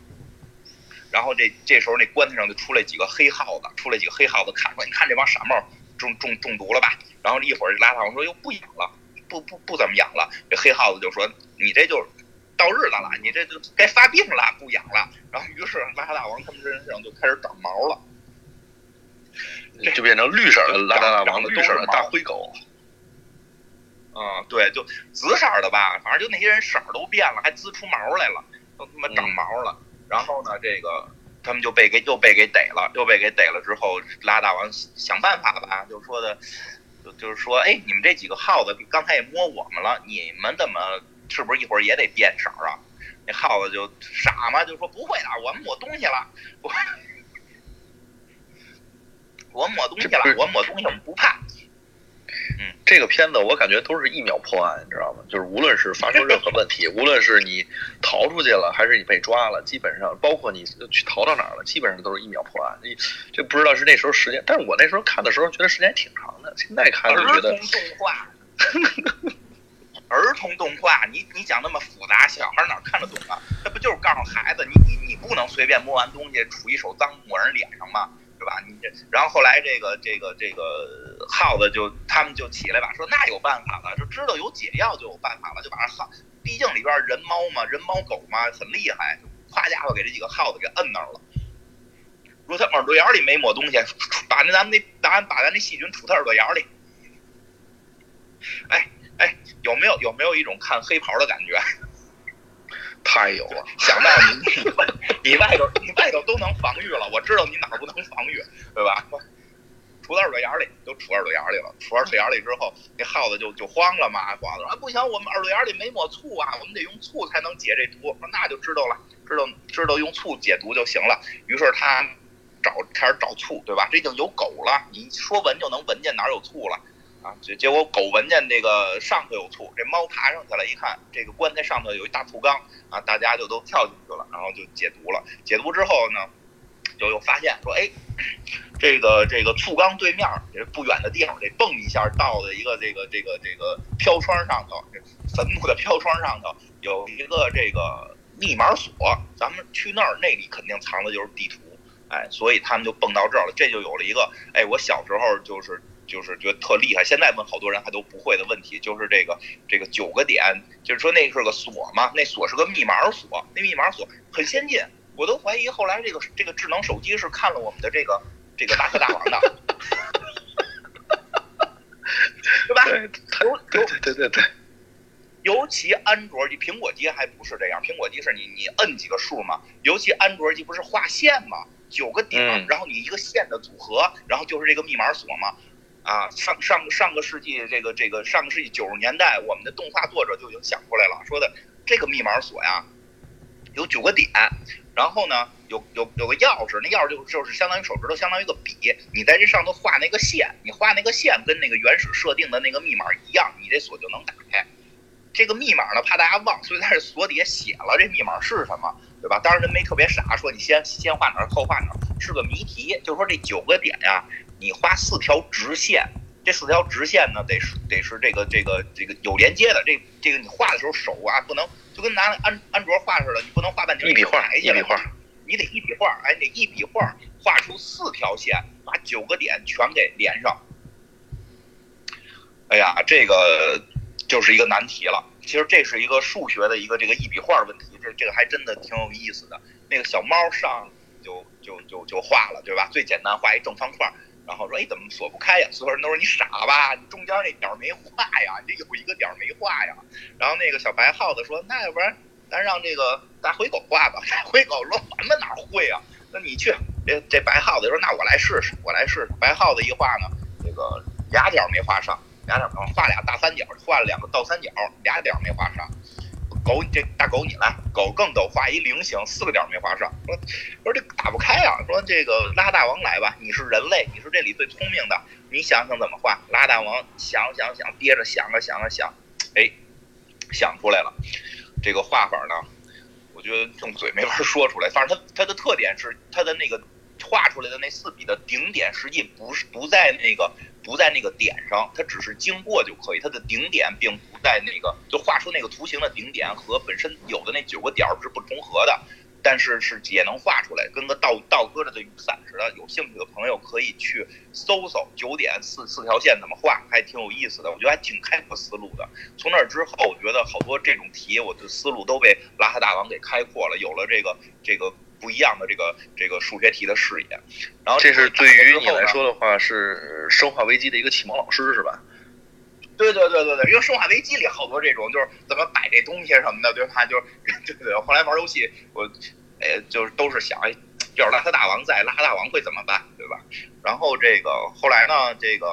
然后这这时候那棺材上就出来几个黑耗子，出来几个黑耗子看说，你看这帮傻帽中中中毒了吧？然后一会儿拉大王说又不养了，不不不怎么养了。这黑耗子就说你这就到日子了，你这就该发病了，不养了。然后于是拉大王他们身上就开始长毛了，
就变成绿色的拉大王的绿色的大灰狗。
嗯，对，就紫色的吧，反正就那些人色儿都变了，还滋出毛来了，都他妈长毛了。然后呢，这个他们就被给又被给逮了，又被给逮了之后，拉大王想办法吧，就说的。就就是说，哎，你们这几个耗子刚才也摸我们了，你们怎么是不是一会儿也得变色啊？那耗子就傻嘛，就说不会的，我们抹东西了，我我抹东西了，我抹东西我们不怕。
嗯，这个片子我感觉都是一秒破案，你知道吗？就是无论是发生任何问题，无论是你逃出去了，还是你被抓了，基本上包括你去逃到哪儿了，基本上都是一秒破案。你这不知道是那时候时间，但是我那时候看的时候觉得时间挺长的，现在看就觉得。
儿童动画，儿童动画，你你讲那么复杂，小孩哪看得懂啊？这不就是告诉孩子，你你你不能随便摸完东西，杵一手脏抹人脸上吗？是吧？你这，然后后来这个这个这个耗子就他们就起来吧，说那有办法了，就知道有解药就有办法了，就把这耗，毕竟里边人猫嘛，人猫狗嘛很厉害，就夸家伙给这几个耗子给摁那儿了。如果他耳朵眼里没抹东西，把那咱们那咱把咱那细菌杵他耳朵眼里。哎哎，有没有有没有一种看黑袍的感觉？
太有了，
想到你你你外头你外头都能防御了，我知道你哪儿不能防御，对吧？杵耳朵眼里，都杵耳朵眼里了。杵耳朵眼里之后，那耗子就就慌了嘛，慌了啊！不行，我们耳朵眼里没抹醋啊，我们得用醋才能解这毒。说那就知道了，知道知道用醋解毒就行了。于是他找开始找醋，对吧？这已经有狗了，你说闻就能闻见哪有醋了。啊，结结果狗闻见这个上头有醋，这猫爬上去了，一看这个棺材上头有一大醋缸，啊，大家就都跳进去了，然后就解毒了。解毒之后呢，就又发现说，哎，这个这个醋缸对面这不远的地方，这蹦一下到了一个这个这个这个飘窗上头，坟墓的飘窗上头有一个这个密码锁，咱们去那儿，那里肯定藏的就是地图，哎，所以他们就蹦到这儿了，这就有了一个，哎，我小时候就是。就是觉得特厉害，现在问好多人还都不会的问题，就是这个这个九个点，就是说那是个锁嘛，那锁是个密码锁，那密码锁很先进，我都怀疑后来这个这个智能手机是看了我们的这个这个大车大王的，对吧？
对对对对对，
尤其安卓机、苹果机还不是这样，苹果机是你你摁几个数嘛，尤其安卓机不是画线嘛，九个点，然后你一个线的组合，然后就是这个密码锁嘛。啊，上上上个世纪这个这个上个世纪九十年代，我们的动画作者就已经想出来了，说的这个密码锁呀，有九个点，然后呢有有有个钥匙，那钥匙就就是相当于手指头，相当于一个笔，你在这上头画那个线，你画那个线跟那个原始设定的那个密码一样，你这锁就能打开。这个密码呢，怕大家忘，所以在这锁底下写了这密码是什么，对吧？当然人没特别傻，说你先先画哪儿后画哪儿，是个谜题，就是说这九个点呀。你画四条直线，这四条直线呢，得是得是这个这个这个有连接的。这这个你画的时候手啊，不能就跟拿安安卓画似的，你不能画半天
一笔画，一笔画，
你得一笔画，哎，得一笔画画出四条线，把九个点全给连上。哎呀，这个就是一个难题了。其实这是一个数学的一个这个一笔画问题，这这个还真的挺有意思的。那个小猫上就就就就画了，对吧？最简单画一正方块。然后说哎怎么锁不开呀？所有人都说你傻吧，你中间那点没画呀，你这有一个点没画呀。然后那个小白耗子说那要不然咱让这个大灰狗画吧。大灰狗说咱们哪会啊？那你去。这这白耗子说那我来试试，我来试试。白耗子一画呢，这个俩点没画上，俩点儿画俩大三角，画了两个倒三角，俩点儿没画上。狗，这大狗你来，狗更逗，画一菱形，四个点没画上。说，说这打不开啊。说这个拉大王来吧，你是人类，你是这里最聪明的，你想想怎么画。拉大王想想想，憋着想啊想啊想，哎，想出来了。这个画法呢，我觉得用嘴没法说出来。反正它它的特点是它的那个画出来的那四笔的顶点，实际不是不在那个。不在那个点上，它只是经过就可以。它的顶点并不在那个，就画出那个图形的顶点和本身有的那九个点是不重合的，但是是也能画出来，跟个倒倒搁着的雨伞似的。有兴趣的朋友可以去搜搜九点四四条线怎么画，还挺有意思的。我觉得还挺开阔思路的。从那之后，我觉得好多这种题，我的思路都被拉哈大王给开阔了，有了这个这个。不一样的这个这个数学题的视野，然后
这是对于你来说的话是生化危机的一个启蒙老师是吧？
对对对对对，因为生化危机里好多这种就是怎么摆这东西什么的，对吧？就是 对对。后来玩游戏，我哎就是都是想，要是拉特大王在，拉特大王会怎么办，对吧？然后这个后来呢，这个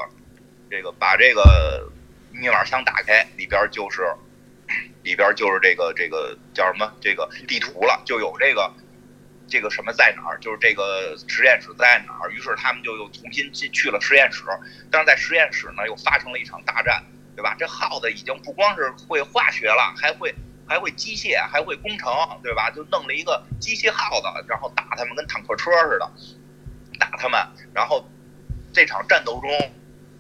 这个把这个密码箱打开，里边就是里边就是这个这个叫什么这个地图了，就有这个。这个什么在哪儿？就是这个实验室在哪儿？于是他们就又重新进去了实验室，但是在实验室呢又发生了一场大战，对吧？这耗子已经不光是会化学了，还会还会机械，还会工程，对吧？就弄了一个机械耗子，然后打他们，跟坦克车似的打他们。然后这场战斗中，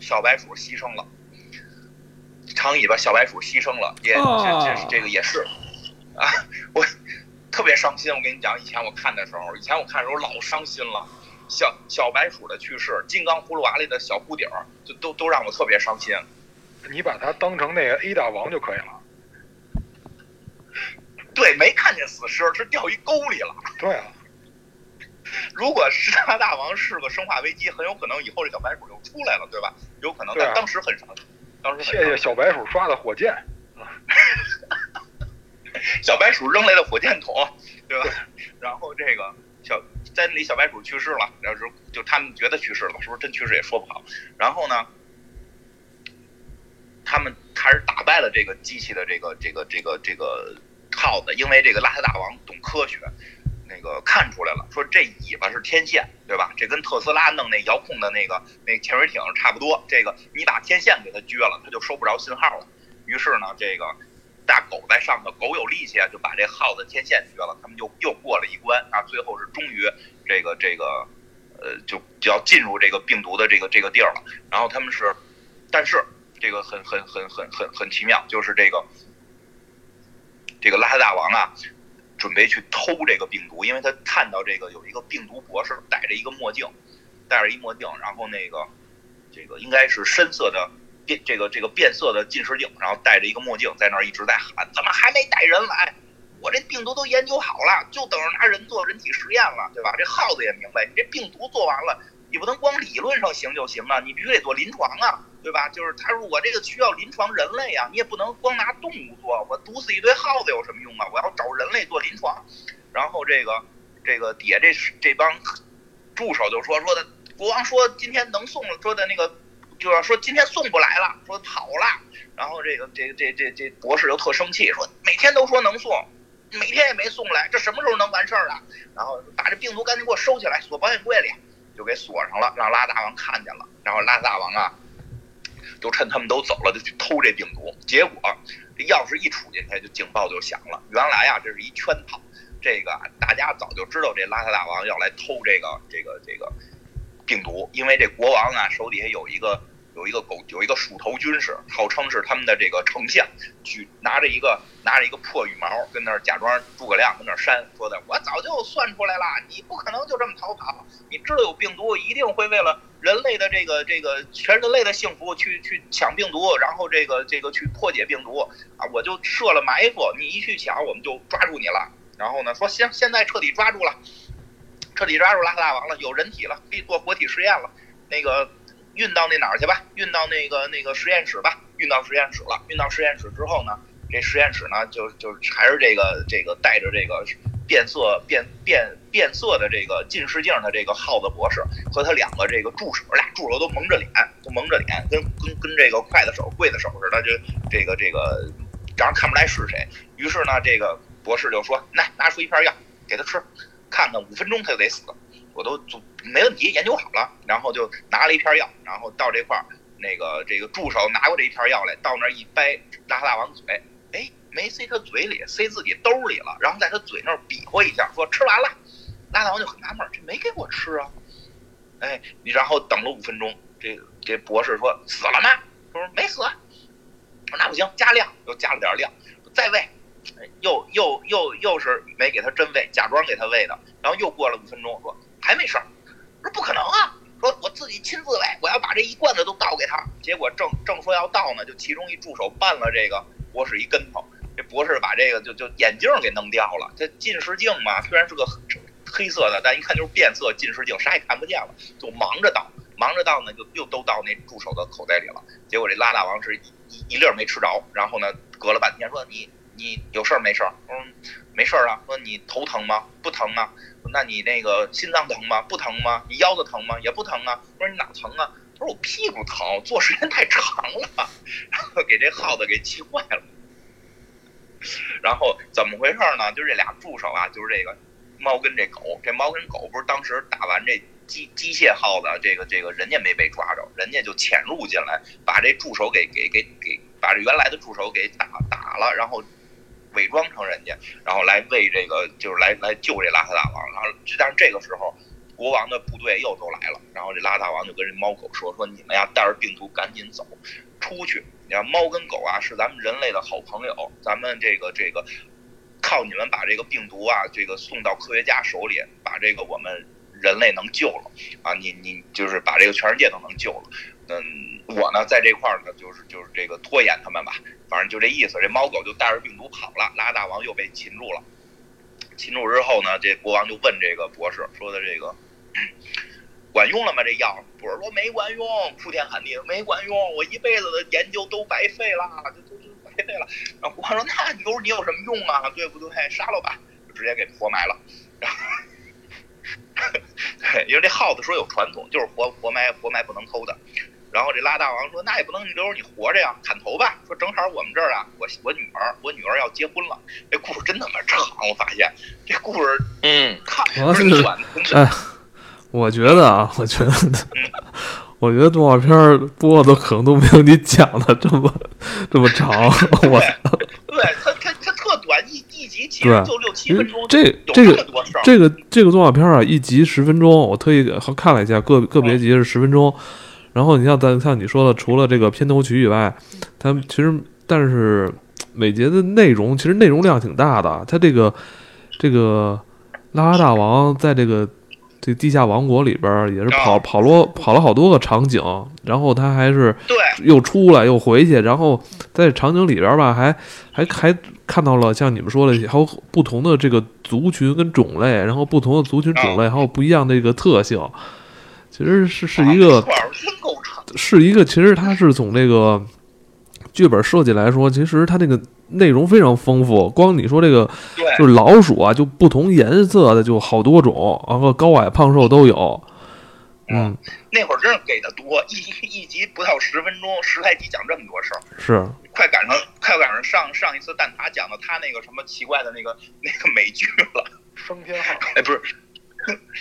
小白鼠牺牲了，长尾巴小白鼠牺牲了，也这这这个也是啊，我。特别伤心，我跟你讲，以前我看的时候，以前我看的时候老伤心了。小小白鼠的去世，金刚葫芦娃里的小不点儿，就都都让我特别伤心。
你把它当成那个 A 大王就可以了。
对，没看见死尸，是掉一沟里了。
对啊。
如果杀大王是个生化危机，很有可能以后这小白鼠就出来了，对吧？有可能，但当时很伤心。当时
谢谢小白鼠刷的火箭。
小白鼠扔来的火箭筒，对吧？然后这个小在那里，小白鼠去世了，然后就他们觉得去世了，是不是真去世也说不好。然后呢，他们还是打败了这个机器的这个这个这个这个耗子，因为这个邋遢大王懂科学，那个看出来了，说这尾巴是天线，对吧？这跟特斯拉弄那遥控的那个那潜水艇差不多。这个你把天线给它撅了，它就收不着信号了。于是呢，这个。大狗在上头，狗有力气啊，就把这耗子天线撅了，他们就又过了一关啊。最后是终于这个这个呃，就就要进入这个病毒的这个这个地儿了。然后他们是，但是这个很很很很很很奇妙，就是这个这个拉大王啊，准备去偷这个病毒，因为他看到这个有一个病毒博士戴着一个墨镜，戴着一墨镜，然后那个这个应该是深色的。变这个这个变色的近视镜，然后戴着一个墨镜，在那儿一直在喊：“怎么还没带人来？我这病毒都研究好了，就等着拿人做人体实验了，对吧？”这耗子也明白，你这病毒做完了，你不能光理论上行就行啊，你必须得做临床啊，对吧？就是他说我这个需要临床人类啊，你也不能光拿动物做，我毒死一堆耗子有什么用啊？我要找人类做临床。然后这个这个底下这这帮助手就说说的，国王说今天能送说的那个。就是说今天送不来了，说跑了，然后这个这这这这博士就特生气，说每天都说能送，每天也没送来，这什么时候能完事儿啊？然后把这病毒赶紧给我收起来，锁保险柜里，就给锁上了，让拉大王看见了，然后拉大王啊，就趁他们都走了，就去偷这病毒，结果这钥匙一杵进去，就警报就响了。原来啊，这是一圈套，这个大家早就知道这邋遢大王要来偷这个这个这个病毒，因为这国王啊手底下有一个。有一个狗，有一个鼠头军士，号称是他们的这个丞相，举拿着一个拿着一个破羽毛，跟那儿假装诸葛亮跟那儿扇，说的我早就算出来了，你不可能就这么逃跑，你知道有病毒，一定会为了人类的这个这个全人类的幸福去去抢病毒，然后这个这个去破解病毒啊，我就设了埋伏，你一去抢，我们就抓住你了。然后呢，说行，现在彻底抓住了，彻底抓住拉大王了，有人体了，可以做活体实验了。那个运到那哪儿去吧，运到那个那个实验室吧，运到实验室了。运到实验室之后呢，这实验室呢就就还是这个这个带着这个变色变变变色的这个近视镜的这个耗子博士和他两个这个助手，俩助手都蒙着脸，都蒙着脸，跟跟跟这个刽子手、刽子手似的，就这个这个让人看不来是谁。于是呢，这个博士就说：“来，拿出一片药给他吃，看看五分钟他就得死。”我都就没问题，研究好了，然后就拿了一片药，然后到这块儿，那个这个助手拿过这一片药来，到那儿一掰，拉大王嘴，哎，没塞他嘴里，塞自己兜里了，然后在他嘴那儿比划一下，说吃完了，拉大王就很纳闷，这没给我吃啊，哎，然后等了五分钟，这这博士说死了吗？他说没死，说那不行，加量，又加了点量，再喂。又又又又是没给他真喂，假装给他喂的，然后又过了五分钟，说还没事儿，说不可能啊，说我自己亲自喂，我要把这一罐子都倒给他。结果正正说要倒呢，就其中一助手绊了这个博士一跟头，这博士把这个就就眼镜给弄掉了。这近视镜嘛，虽然是个黑色的，但一看就是变色近视镜，啥也看不见了，就忙着倒，忙着倒呢，就又都到那助手的口袋里了。结果这拉大王是一一粒儿没吃着，然后呢，隔了半天说你。你有事儿没事儿？嗯，没事儿啊。说你头疼吗？不疼啊。那你那个心脏疼吗？不疼吗？你腰子疼吗？也不疼啊。说你哪疼啊？他说我屁股疼，坐时间太长了，然后给这耗子给气坏了。然后怎么回事呢？就这俩助手啊，就是这个猫跟这狗。这猫跟狗不是当时打完这机机械耗子，这个这个人家没被抓着，人家就潜入进来，把这助手给给给给把这原来的助手给打打了，然后。伪装成人家，然后来为这个，就是来来救这邋遢大王。然后，但是这个时候，国王的部队又都来了。然后这邋遢大王就跟这猫狗说：“说你们呀，带着病毒赶紧走出去。你看，猫跟狗啊，是咱们人类的好朋友。咱们这个这个，靠你们把这个病毒啊，这个送到科学家手里，把这个我们人类能救了啊！你你就是把这个全世界都能救了。嗯，我呢，在这块儿呢，就是就是这个拖延他们吧。”反正就这意思，这猫狗就带着病毒跑了，拉大王又被擒住了。擒住之后呢，这国王就问这个博士说的这个管用了吗？这药？博士说没管用，哭天喊地没管用，我一辈子的研究都白费了，就就就白费了。然后国王说：“那你说你有什么用啊？对不对？杀了吧！”就直接给活埋了。对，因为这耗子说有传统，就是活活埋活埋不能偷的。然后这拉大王说：“那也不能留着你活着呀，砍头吧。”说正好我们这儿啊，我我女儿，我女儿要结婚了。这故事真他妈长，我发现这故事，
嗯，
看不是短。
哎，我觉得啊，我觉得，我觉得动画片播的可能都没有你讲的这么这么长。我
对他他他特短，一一集其实就六七分钟。
这这个这个这个动画片啊，一集十分钟，我特意看了一下，个个别集是十分钟。然后你像咱像你说的，除了这个片头曲以外，它其实但是每节的内容其实内容量挺大的。它这个这个拉拉大王在这个这地下王国里边也是跑跑了跑了好多个场景，然后他还是
对
又出来又回去，然后在场景里边吧还还还看到了像你们说的还有不同的这个族群跟种类，然后不同的族群种类还有不一样的一个特性。其实是是一个，是一个，其实它是从那个剧本设计来说，其实它那个内容非常丰富。光你说这个，就是老鼠啊，就不同颜色的就好多种，然后高矮胖瘦都有。嗯，
那会儿真是给的多，一一集不到十分钟，十来集讲这么多事儿，
是
快赶上快赶上上上一次蛋挞讲的他那个什么奇怪的那个那个美剧了，
升天号。
哎，不是，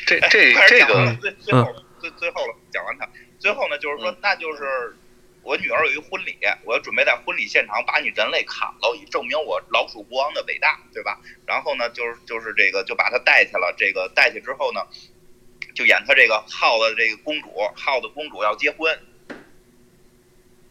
这 这这个
最最。最最后了，讲完它，最后呢，就是说，那就是我女儿有一个婚礼，我要准备在婚礼现场把你人类砍了，以证明我老鼠国王的伟大，对吧？然后呢，就是就是这个，就把他带去了。这个带去之后呢，就演他这个耗子这个公主，耗子公主要结婚，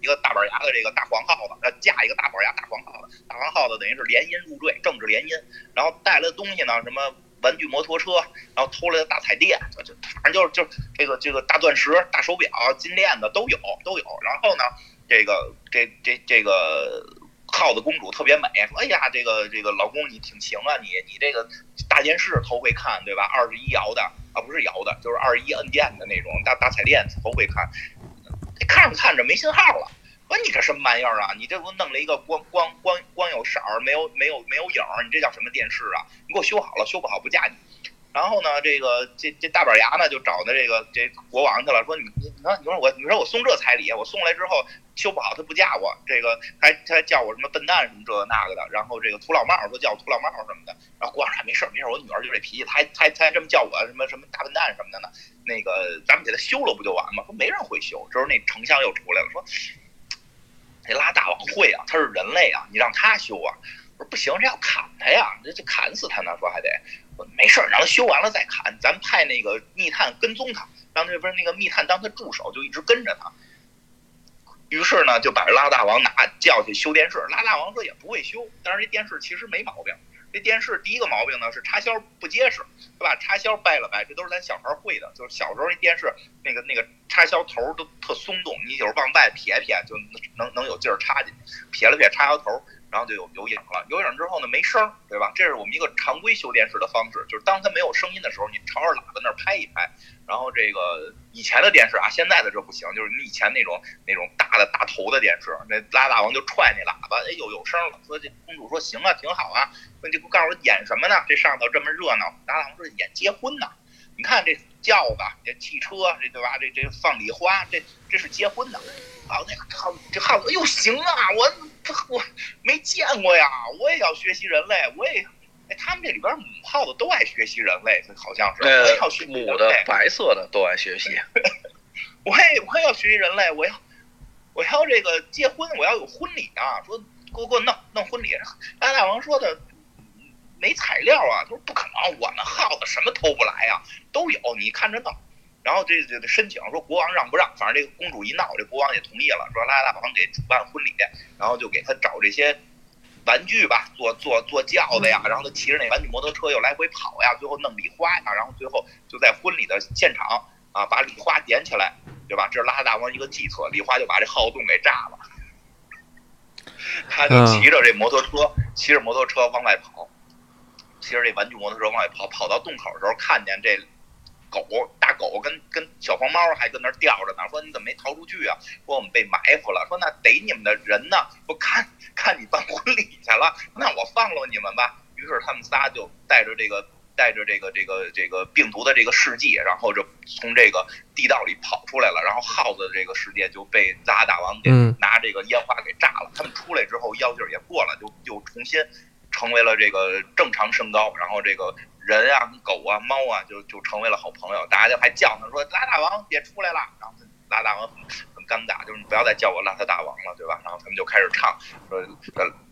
一个大板牙的这个大黄耗子，要嫁一个大板牙大黄耗子，大黄耗子等于是联姻入赘，政治联姻，然后带来的东西呢，什么？玩具摩托车，然后偷来的大彩电，就反正就是就这个这个大钻石、大手表、金链子都有都有。然后呢，这个这这这个耗子公主特别美，说哎呀，这个这个老公你挺行啊，你你这个大电视头回看对吧？二十一摇的啊，不是摇的，就是二十一摁键的那种大大彩电头回看，看着看着没信号了。说你这什么玩意儿啊？你这不弄了一个光光光光有色儿，没有没有没有影儿，你这叫什么电视啊？你给我修好了，修不好不嫁你。然后呢，这个这这大板牙呢就找的这个这国王去了，说你你你说我你说我送这彩礼，我送来之后修不好他不嫁我，这个还还叫我什么笨蛋什么这个那个的。然后这个土老帽说叫我土老帽什么的。然后国王说没事没事，我女儿就这脾气，他还他还这么叫我什么什么大笨蛋什么的呢？那个咱们给他修了不就完吗？说没人会修。这时候那丞相又出来了，说。这拉大王会啊，他是人类啊，你让他修啊？我说不行，这要砍他呀，这这砍死他呢。说还得，我没事儿，让他修完了再砍。咱们派那个密探跟踪他，让那边那个密探当他助手，就一直跟着他。于是呢，就把拉大王拿叫去修电视。拉大王说也不会修，但是这电视其实没毛病。这电视第一个毛病呢是插销不结实，他把插销掰了掰，这都是咱小孩会的。就是小时候那电视那个那个插销头都特松动，你有时候往外撇撇就能能有劲儿插进去，撇了撇插销头，然后就有有影了。有影之后呢没声，对吧？这是我们一个常规修电视的方式，就是当它没有声音的时候，你朝着喇叭那儿拍一拍。然后这个以前的电视啊，现在的这不行，就是你以前那种那种大的大头的电视，那拉大王就踹那喇叭，哎呦有声了。说这公主说行啊，挺好啊。问题不告诉我演什么呢？这上头这么热闹，拉大王说演结婚呢。你看这轿子、这汽车，这对吧？这这放礼花，这这是结婚呢。啊，那个耗这汉子，哟行啊，我我没见过呀，我也要学习人类，我也。哎，他们这里边母耗子都爱学习人类，好像是。我要学
母的白色的都爱学习。
我也我也要学习人类，我要我要这个结婚，我要有婚礼啊！说给我给我弄弄婚礼。安大王说的没材料啊，他说不可能，我们耗子什么偷不来呀，都有，你看着弄。然后这这申请说国王让不让？反正这个公主一闹，这国王也同意了，说拉大王给主办婚礼，然后就给他找这些。玩具吧，坐坐坐轿子呀，然后他骑着那玩具摩托车又来回跑呀，最后弄礼花呀，然后最后就在婚礼的现场啊，把礼花点起来，对吧？这是拉大王一个计策，礼花就把这耗子洞给炸了。他就骑着这摩托车，骑着摩托车往外跑，骑着这玩具摩托车往外跑，跑到洞口的时候看见这。狗大狗跟跟小黄猫还跟那吊着呢，说你怎么没逃出去啊？说我们被埋伏了，说那逮你们的人呢？说看看你办婚礼去了，那我放了你们吧。于是他们仨就带着这个带着这个这个这个病毒的这个试剂，然后就从这个地道里跑出来了。然后耗子的这个世界就被拉大王给拿这个烟花给炸了。他们出来之后药劲儿也过了，就就重新成为了这个正常身高。然后这个。人啊，狗啊，猫啊，就就成为了好朋友。大家就还叫他说：“拉大王别出来了。”然后拉大王很很尴尬，就是你不要再叫我邋遢大王了，对吧？然后他们就开始唱说：“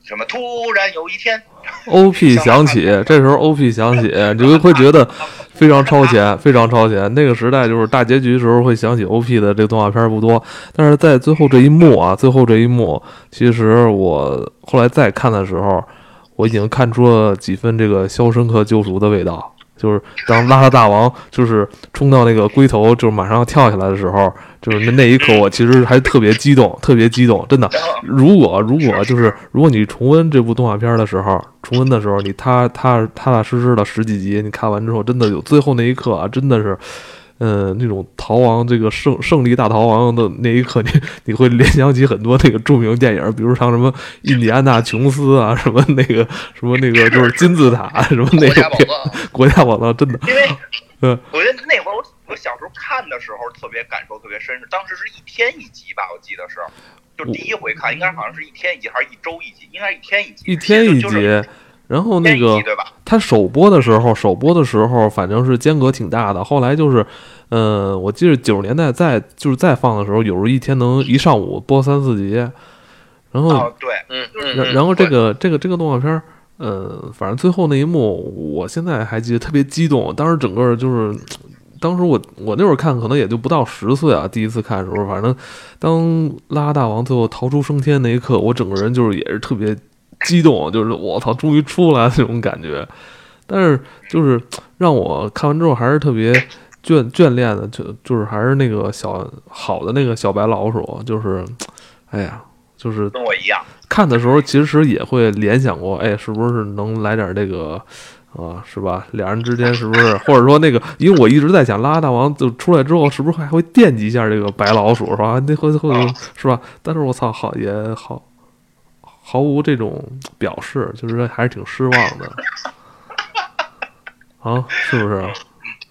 什么突然有一天
，OP 响 起，这时候 OP 响起，你就会觉得非常超前，非常超前。那个时代就是大结局时候会想起 OP 的这个动画片不多，但是在最后这一幕啊，最后这一幕，其实我后来再看的时候。我已经看出了几分这个《肖申克救赎》的味道，就是当邋遢大王就是冲到那个龟头，就是马上要跳下来的时候，就是那那一刻，我其实还特别激动，特别激动，真的。如果如果就是如果你重温这部动画片的时候，重温的时候，你踏踏踏踏实实的十几集，你看完之后，真的有最后那一刻啊，真的是。嗯，那种逃亡，这个胜胜利大逃亡的那一刻，你你会联想起很多那个著名电影，比如像什么印第安纳琼斯啊，什么那个什么那个就是金字塔什么那个 国家宝藏，真的。
因为，嗯，我觉得那会儿我我小时候看的时候特别感受特别深，是当时是一天一集吧，我记得是，就第一回看应该好像是一天一集还是一周一集，应该一天一集，
一天一集。然后那个，他首播的时候，首播的时候，反正是间隔挺大的。后来就是，嗯，我记得九十年代再就是再放的时候，有时候一天能一上午播三四集。然后
对，
嗯，然后这个这个这个动画片儿，嗯，反正最后那一幕，我现在还记得特别激动。当时整个就是，当时我我那会儿看可能也就不到十岁啊，第一次看的时候，反正当拉大王最后逃出升天那一刻，我整个人就是也是特别。激动，就是我操，终于出来那种感觉。但是就是让我看完之后还是特别眷眷恋的，就就是还是那个小好的那个小白老鼠，就是，哎呀，就是
跟我一样，
看的时候其实也会联想过，哎，是不是能来点这个啊，是吧？俩人之间是不是，或者说那个，因为我一直在想，拉拉大王就出来之后，是不是还会惦记一下这个白老鼠，是吧？那会会是吧？但是我操，好也好，毫无这种表示，就是还是挺失望的。啊，是不是？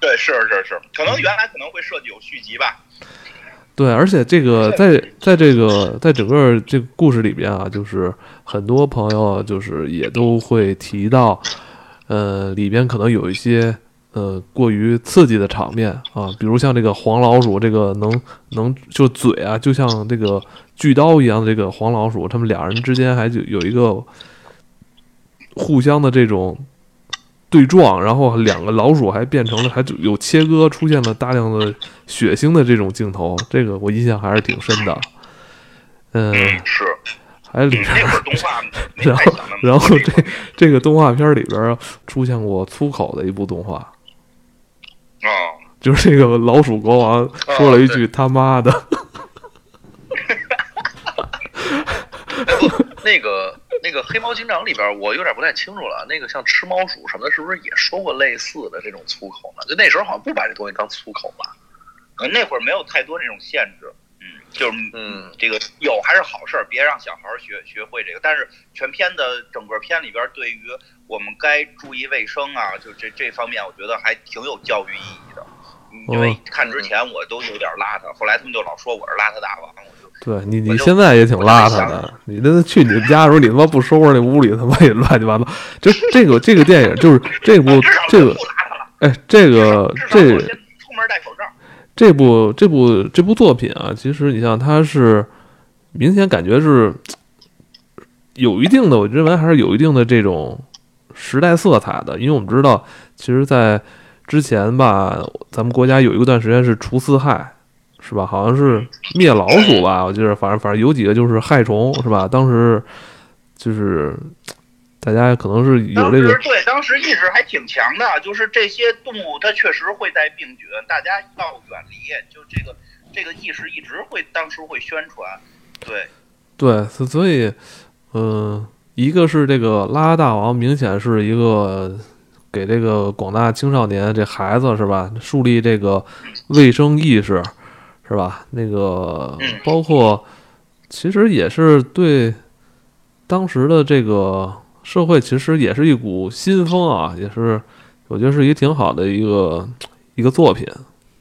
对，是是是，可能原来可能会设计有续集吧。
对，而且这个在在这个在整个这个故事里边啊，就是很多朋友就是也都会提到，呃，里边可能有一些呃过于刺激的场面啊，比如像这个黄老鼠，这个能能就嘴啊，就像这个锯刀一样的这个黄老鼠，他们俩人之间还就有一个互相的这种。对撞，然后两个老鼠还变成了，还有切割，出现了大量的血腥的这种镜头，这个我印象还是挺深的。嗯，
是，
还里边 然后然后这这个动画片里边出现过粗口的一部动画，
啊，
就是这个老鼠国王说了一句他妈的，
那个。那个黑猫警长里边，我有点不太清楚了。那个像吃猫鼠什么的，是不是也说过类似的这种粗口呢？就那时候好像不把这东西当粗口吧？
呃，那会儿没有太多这种限制。嗯，就是嗯，这个有还是好事儿，别让小孩儿学学会这个。但是全片的整个片里边，对于我们该注意卫生啊，就这这方面，我觉得还挺有教育意义的。因为看之前我都有点邋遢，后来他们就老说我是邋遢大王。
对你，你现在也挺邋遢的。你那去你们家的时候，你他妈不收拾那屋里，他妈也乱七八糟。就这个这个电影，就是这部这个，哎，这个这
出门戴口罩。
这部这部这部作品啊，其实你像它是明显感觉是有一定的，我认为还是有一定的这种时代色彩的。因为我们知道，其实，在之前吧，咱们国家有一段时间是除四害。是吧？好像是灭老鼠吧，我记得，反正反正有几个就是害虫，是吧？当时就是大家可能是有这个
对，当时意识还挺强的，就是这些动物它确实会带病菌，大家要远离，就这个这个意识一直会当时会宣传，对
对，所以嗯，一个是这个拉大王，明显是一个给这个广大青少年这孩子是吧，树立这个卫生意识。是吧？那个包括，其实也是对当时的这个社会，其实也是一股新风啊，也是我觉得是一个挺好的一个一个作品。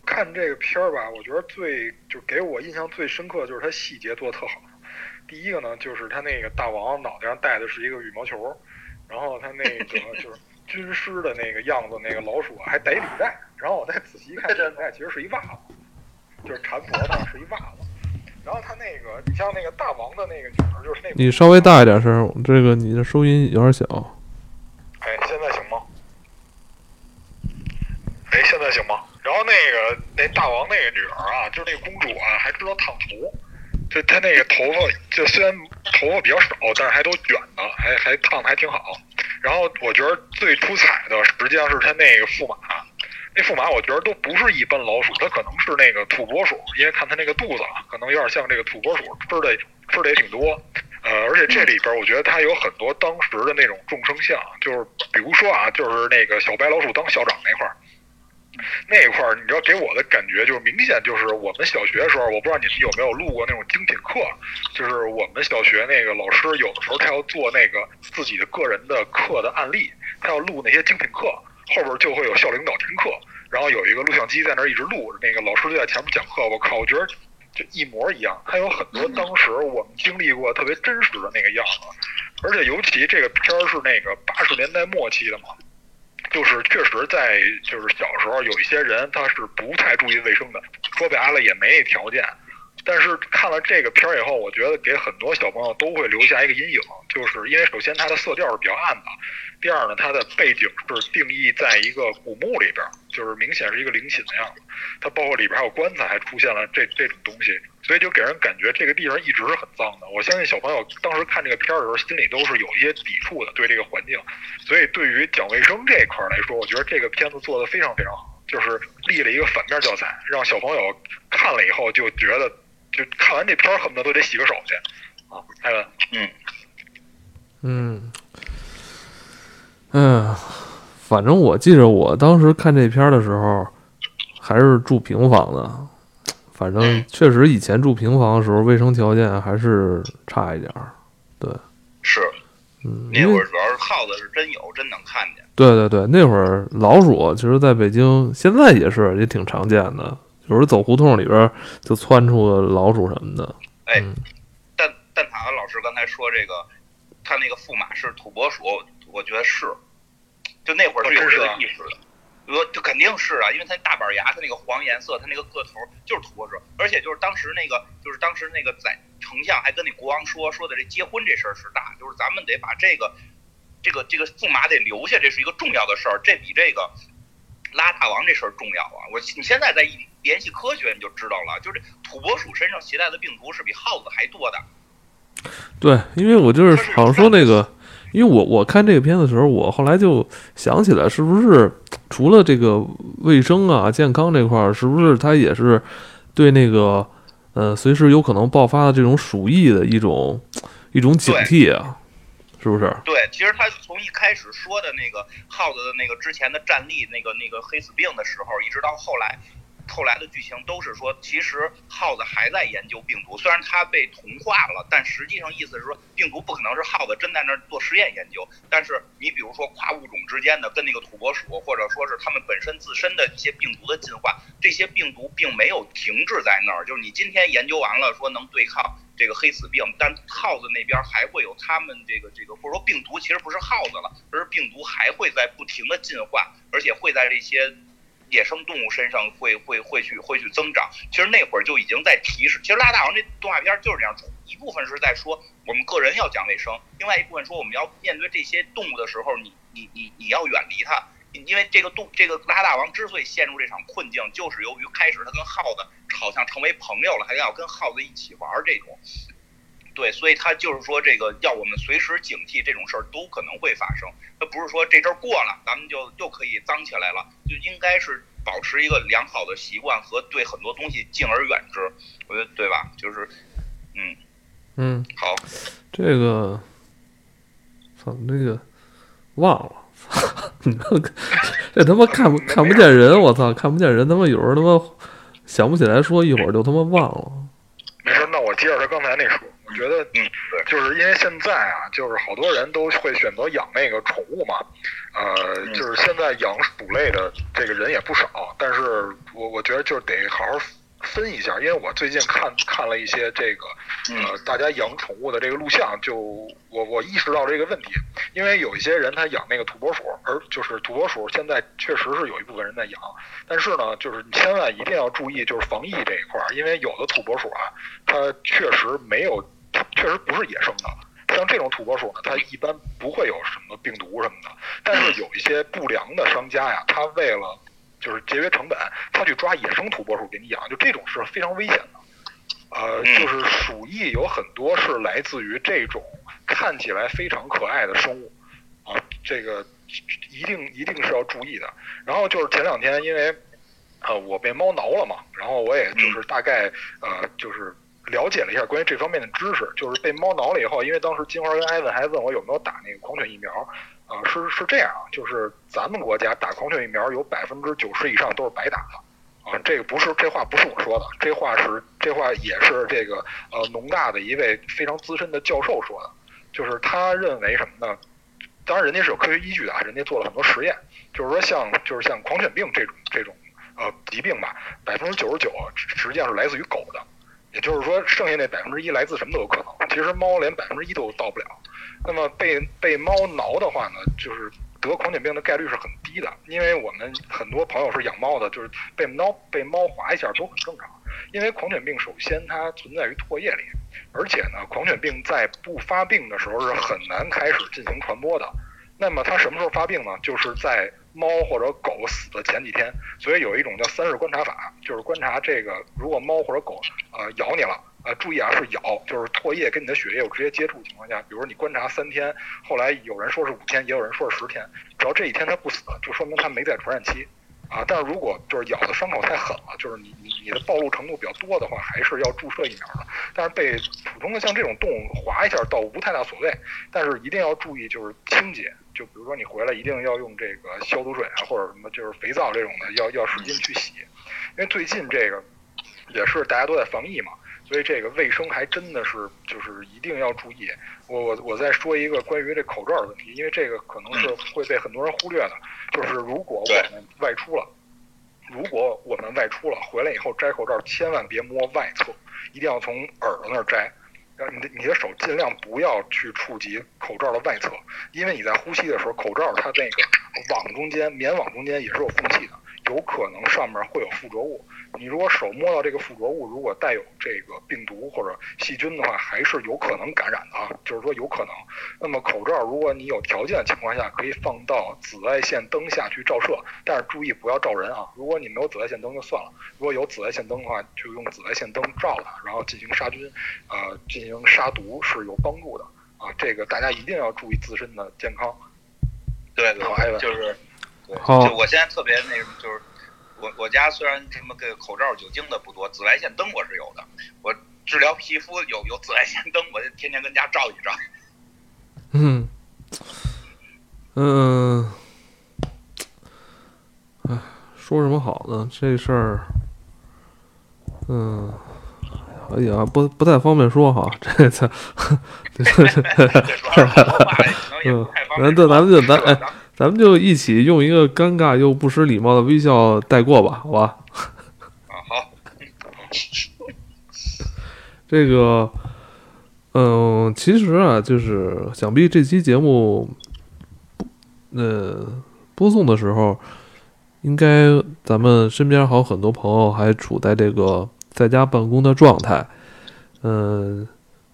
看这个片儿吧，我觉得最就给我印象最深刻的就是它细节做的特好。第一个呢，就是他那个大王脑袋上戴的是一个羽毛球，然后他那个 就是军师的那个样子，那个老鼠还戴领带，然后我再仔细一看，这领带其实是一袜子。就是缠脖子是一袜子，然后他那个，你像那个大王的那个女儿，就是那个
你稍微大一点声，这个你的收音有点小。
哎，现在行吗？哎，现在行吗？然后那个那大王那个女儿啊，就是那个公主啊，还知道烫头，就她那个头发，就虽然头发比较少，但是还都卷的，还还烫的还挺好。然后我觉得最出彩的，实际上是他那个驸马。那驸马我觉得都不是一般老鼠，它可能是那个土拨鼠，因为看它那个肚子啊，可能有点像这个土拨鼠，吃的吃的也挺多。呃，而且这里边我觉得它有很多当时的那种众生相，就是比如说啊，就是那个小白老鼠当校长那块儿，那块儿你知道给我的感觉就是明显就是我们小学的时候，我不知道你们有没有录过那种精品课，就是我们小学那个老师有的时候他要做那个自己的个人的课的案例，他要录那些精品课。后边就会有校领导听课，然后有一个录像机在那儿一直录，那个老师就在前面讲课。我靠，我觉得就一模一样。还有很多当时我们经历过特别真实的那个样子，而且尤其这个片儿是那个八十年代末期的嘛，就是确实在就是小时候有一些人他是不太注意卫生的，说白了也没条件。但是看了这个片儿以后，我觉得给很多小朋友都会留下一个阴影，就是因为首先它的色调是比较暗的。第二呢，它的背景是定义在一个古墓里边，就是明显是一个陵寝的样子。它包括里边还有棺材，还出现了这这种东西，所以就给人感觉这个地方一直是很脏的。我相信小朋友当时看这个片儿的时候，心里都是有一些抵触的，对这个环境。所以对于讲卫生这一块来说，我觉得这个片子做的非常非常好，就是立了一个反面教材，让小朋友看了以后就觉得，就看完这片儿恨不得都得洗个手去。啊，艾文，
嗯。
嗯，嗯，反正我记着我当时看这片儿的时候，还是住平房的。反正确实以前住平房的时候，卫生条件还是差一点儿。对，
是，
嗯，
那会儿主要是耗子是真有，真能看见。
对对对，那会儿老鼠其实在北京现在也是也挺常见的，有时候走胡同里边儿就窜出个老鼠什么的。
哎
嗯
蛋蛋挞老师刚才说这个，他那个驸马是土拨鼠，我觉得是，就那会儿是有这个意识的。呃就肯定是啊，因为他大板牙，他那个黄颜色，他那个个头就是土拨鼠，而且就是当时那个，就是当时那个宰丞相还跟那国王说说的这结婚这事儿是大，就是咱们得把这个这个这个驸马得留下，这是一个重要的事儿，这比这个拉大王这事儿重要啊！我你现在再一联系科学，你就知道了，就是土拨鼠身上携带的病毒是比耗子还多的。
对，因为我就是好像说那个，因为我我看这个片子的时候，我后来就想起来，是不是除了这个卫生啊、健康这块儿，是不是它也是对那个呃随时有可能爆发的这种鼠疫的一种一种警惕啊？是不是？
对，其实他从一开始说的那个耗子的那个之前的战例，那个那个黑死病的时候，一直到后来，后来的剧情都是说，其实耗子还在研究病毒，虽然它被同化了，但实际上意思是说，病毒不可能是耗子真在那儿做实验研究。但是你比如说跨物种之间的跟那个土拨鼠，或者说是它们本身自身的一些病毒的进化，这些病毒并没有停滞在那儿，就是你今天研究完了说能对抗。这个黑死病，但耗子那边还会有他们这个这个，或者说病毒其实不是耗子了，而是病毒还会在不停的进化，而且会在这些野生动物身上会会会去会去增长。其实那会儿就已经在提示，其实《拉大王》这动画片就是这样，一部分是在说我们个人要讲卫生，另外一部分说我们要面对这些动物的时候，你你你你要远离它。因为这个动这个拉大王之所以陷入这场困境，就是由于开始他跟耗子好像成为朋友了，还要跟耗子一起玩这种。对，所以他就是说，这个要我们随时警惕，这种事儿都可能会发生。他不是说这阵儿过了，咱们就又可以脏起来了，就应该是保持一个良好的习惯和对很多东西敬而远之。我觉得对吧？就是，嗯
嗯，
好，
这个，操，那个忘了。这他妈看不看不见人，我操，看不见人，他妈有时候他妈想不起来说，一会儿就他妈忘了。
没事，那我接着他刚才那说，我觉得
嗯，对，
就是因为现在啊，就是好多人都会选择养那个宠物嘛，呃，
嗯。
就是现在养鼠类的这个人也不少，但是我我觉得就是得好好分一下，因为我最近看看了一些这个呃大家养宠物的这个录像，就我我意识到这个问题，因为有一些人他养那个土拨鼠，而就是土拨鼠现在确实是有一部分人在养，但是呢，就是你千万一定要注意就是防疫这一块儿，因为有的土拨鼠啊，它确实没有，确实不是野生的。像这种土拨鼠呢，它一般不会有什么病毒什么的，但是有一些不良的商家呀，他为了就是节约成本，他去抓野生土拨鼠给你养，就这种是非常危险的。呃，就是鼠疫有很多是来自于这种看起来非常可爱的生物啊，这个一定一定是要注意的。然后就是前两天因为呃我被猫挠了嘛，然后我也就是大概呃就是了解了一下关于这方面的知识，就是被猫挠了以后，因为当时金花跟艾文还问我有没有打那个狂犬疫苗，啊、是是这样，就是咱们国家打狂犬疫苗有百分之九十以上都是白打的。啊，这个不是这话不是我说的，这话是这话也是这个呃农大的一位非常资深的教授说的，就是他认为什么呢？当然人家是有科学依据的啊，人家做了很多实验，就是说像就是像狂犬病这种这种呃疾病吧，百分之九十九实际上是来自于狗的，也就是说剩下那百分之一来自什么都有可能。其实猫连百分之一都到不了。那么被被猫挠的话呢，就是得狂犬病的概率是很低的，因为我们很多朋友是养猫的，就是被猫被猫划一下都很正常。因为狂犬病首先它存在于唾液里，而且呢，狂犬病在不发病的时候是很难开始进行传播的。那么它什么时候发病呢？就是在猫或者狗死的前几天。所以有一种叫三日观察法，就是观察这个如果猫或者狗呃咬你了。呃，注意啊，是咬，就是唾液跟你的血液有直接接触的情况下，比如说你观察三天，后来有人说是五天，也有人说是十天，只要这一天它不死，就说明它没在传染期。啊，但是如果就是咬的伤口太狠了，就是你你你的暴露程度比较多的话，还是要注射疫苗的。但是被普通的像这种动物划一下倒无太大所谓，但是一定要注意就是清洁，就比如说你回来一定要用这个消毒水啊，或者什么就是肥皂这种的，要要使劲去洗，因为最近这个也是大家都在防疫嘛。所以这个卫生还真的是就是一定要注意。我我我再说一个关于这口罩的问题，因为这个可能是会被很多人忽略的。就是如果我们外出了，如果我们外出了回来以后摘口罩，千万别摸外侧，一定要从耳朵那儿摘。然后你的你的手尽量不要去触及口罩的外侧，因为你在呼吸的时候，口罩它那个网中间棉网中间也是有缝隙的，有可能上面会有附着物。你如果手摸到这个附着物，如果带有这个病毒或者细菌的话，还是有可能感染的啊，就是说有可能。那么口罩，如果你有条件的情况下，可以放到紫外线灯下去照射，但是注意不要照人啊。如果你没有紫外线灯就算了，如果有紫外线灯的话，就用紫外线灯照它，然后进行杀菌，呃，进行杀毒是有帮助的啊。这个大家一定要注意自身的健康。
对对，就是，对，就我现在特别那什么，就是。我我家虽然什么个口罩、酒精的不多，紫外线灯我是有的。我治疗皮肤有有紫外线灯，我就天天跟家照一照。
嗯嗯，哎，说什么好呢？这事儿，嗯，哎呀，不不太方便说哈。这次，
对对对对，
嗯，那这咱们就咱 哎。咱们就一起用一个尴尬又不失礼貌的微笑带过吧，好吧？
啊，好。
这个，嗯，其实啊，就是想必这期节目播，呃，播送的时候，应该咱们身边还有很多朋友还处在这个在家办公的状态。嗯，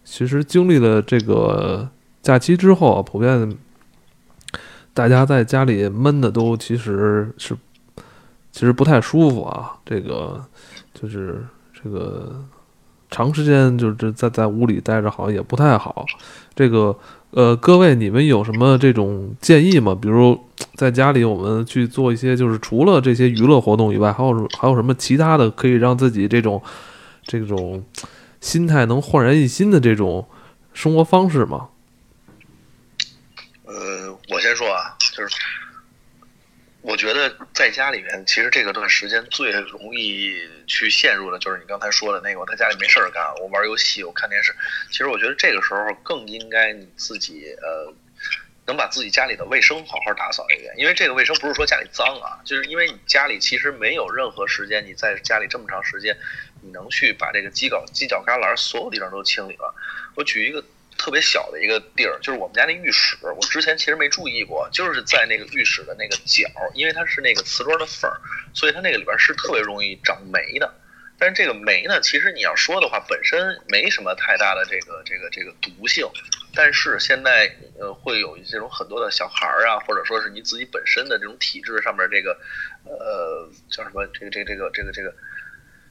其实经历了这个假期之后啊，普遍。大家在家里闷的都其实是，其实不太舒服啊。这个就是这个长时间就是在在屋里待着，好像也不太好。这个呃，各位你们有什么这种建议吗？比如在家里我们去做一些，就是除了这些娱乐活动以外，还有还有什么其他的可以让自己这种这种心态能焕然一新的这种生活方式吗？
我先说啊，就是我觉得在家里面，其实这个段时间最容易去陷入的，就是你刚才说的那个，我在家里没事儿干，我玩游戏，我看电视。其实我觉得这个时候更应该你自己呃，能把自己家里的卫生好好打扫一遍，因为这个卫生不是说家里脏啊，就是因为你家里其实没有任何时间，你在家里这么长时间，你能去把这个犄角犄角旮旯所有地方都清理了。我举一个。特别小的一个地儿，就是我们家那浴室。我之前其实没注意过，就是在那个浴室的那个角，因为它是那个瓷砖的缝儿，所以它那个里边是特别容易长霉的。但是这个霉呢，其实你要说的话，本身没什么太大的这个这个这个毒性。但是现在呃，会有这种很多的小孩儿啊，或者说是你自己本身的这种体质上面这个呃叫什么这个这个这个这个这个。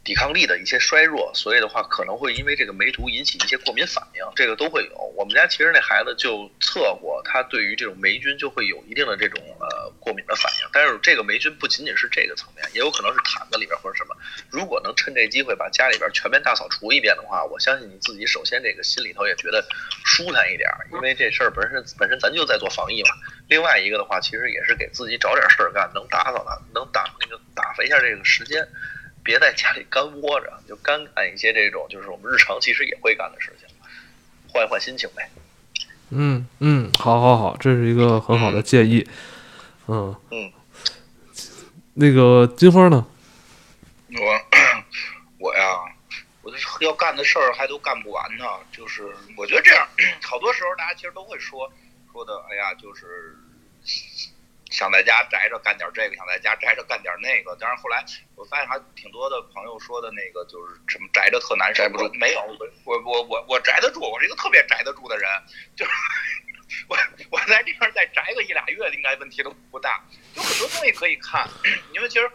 抵抗力的一些衰弱，所以的话可能会因为这个梅毒引起一些过敏反应，这个都会有。我们家其实那孩子就测过，他对于这种霉菌就会有一定的这种呃过敏的反应。但是这个霉菌不仅仅是这个层面，也有可能是毯子里边或者什么。如果能趁这机会把家里边全面大扫除一遍的话，我相信你自己首先这个心里头也觉得舒坦一点，因为这事儿本身本身咱就在做防疫嘛。另外一个的话，其实也是给自己找点事儿干，能打扫它，能打那个打发一下这个时间。别在家里干窝着，就干干一些这种就是我们日常其实也会干的事情，换一换心情呗。
嗯嗯，好，好，好，这是一个很好的建议。嗯
嗯，
那个金花呢？
我我呀，我要干的事儿还都干不完呢。就是我觉得这样，好多时候大家其实都会说说的，哎呀，就是。想在家宅着干点这个，想在家宅着干点那个。但是后来我发现还挺多的朋友说的那个就是什么宅着特难受。
宅不住？
没有，我我我我宅得住，我是一个特别宅得住的人。就是 我我在这边再宅个一俩月，应该问题都不大。有很多东西可以看，因为其实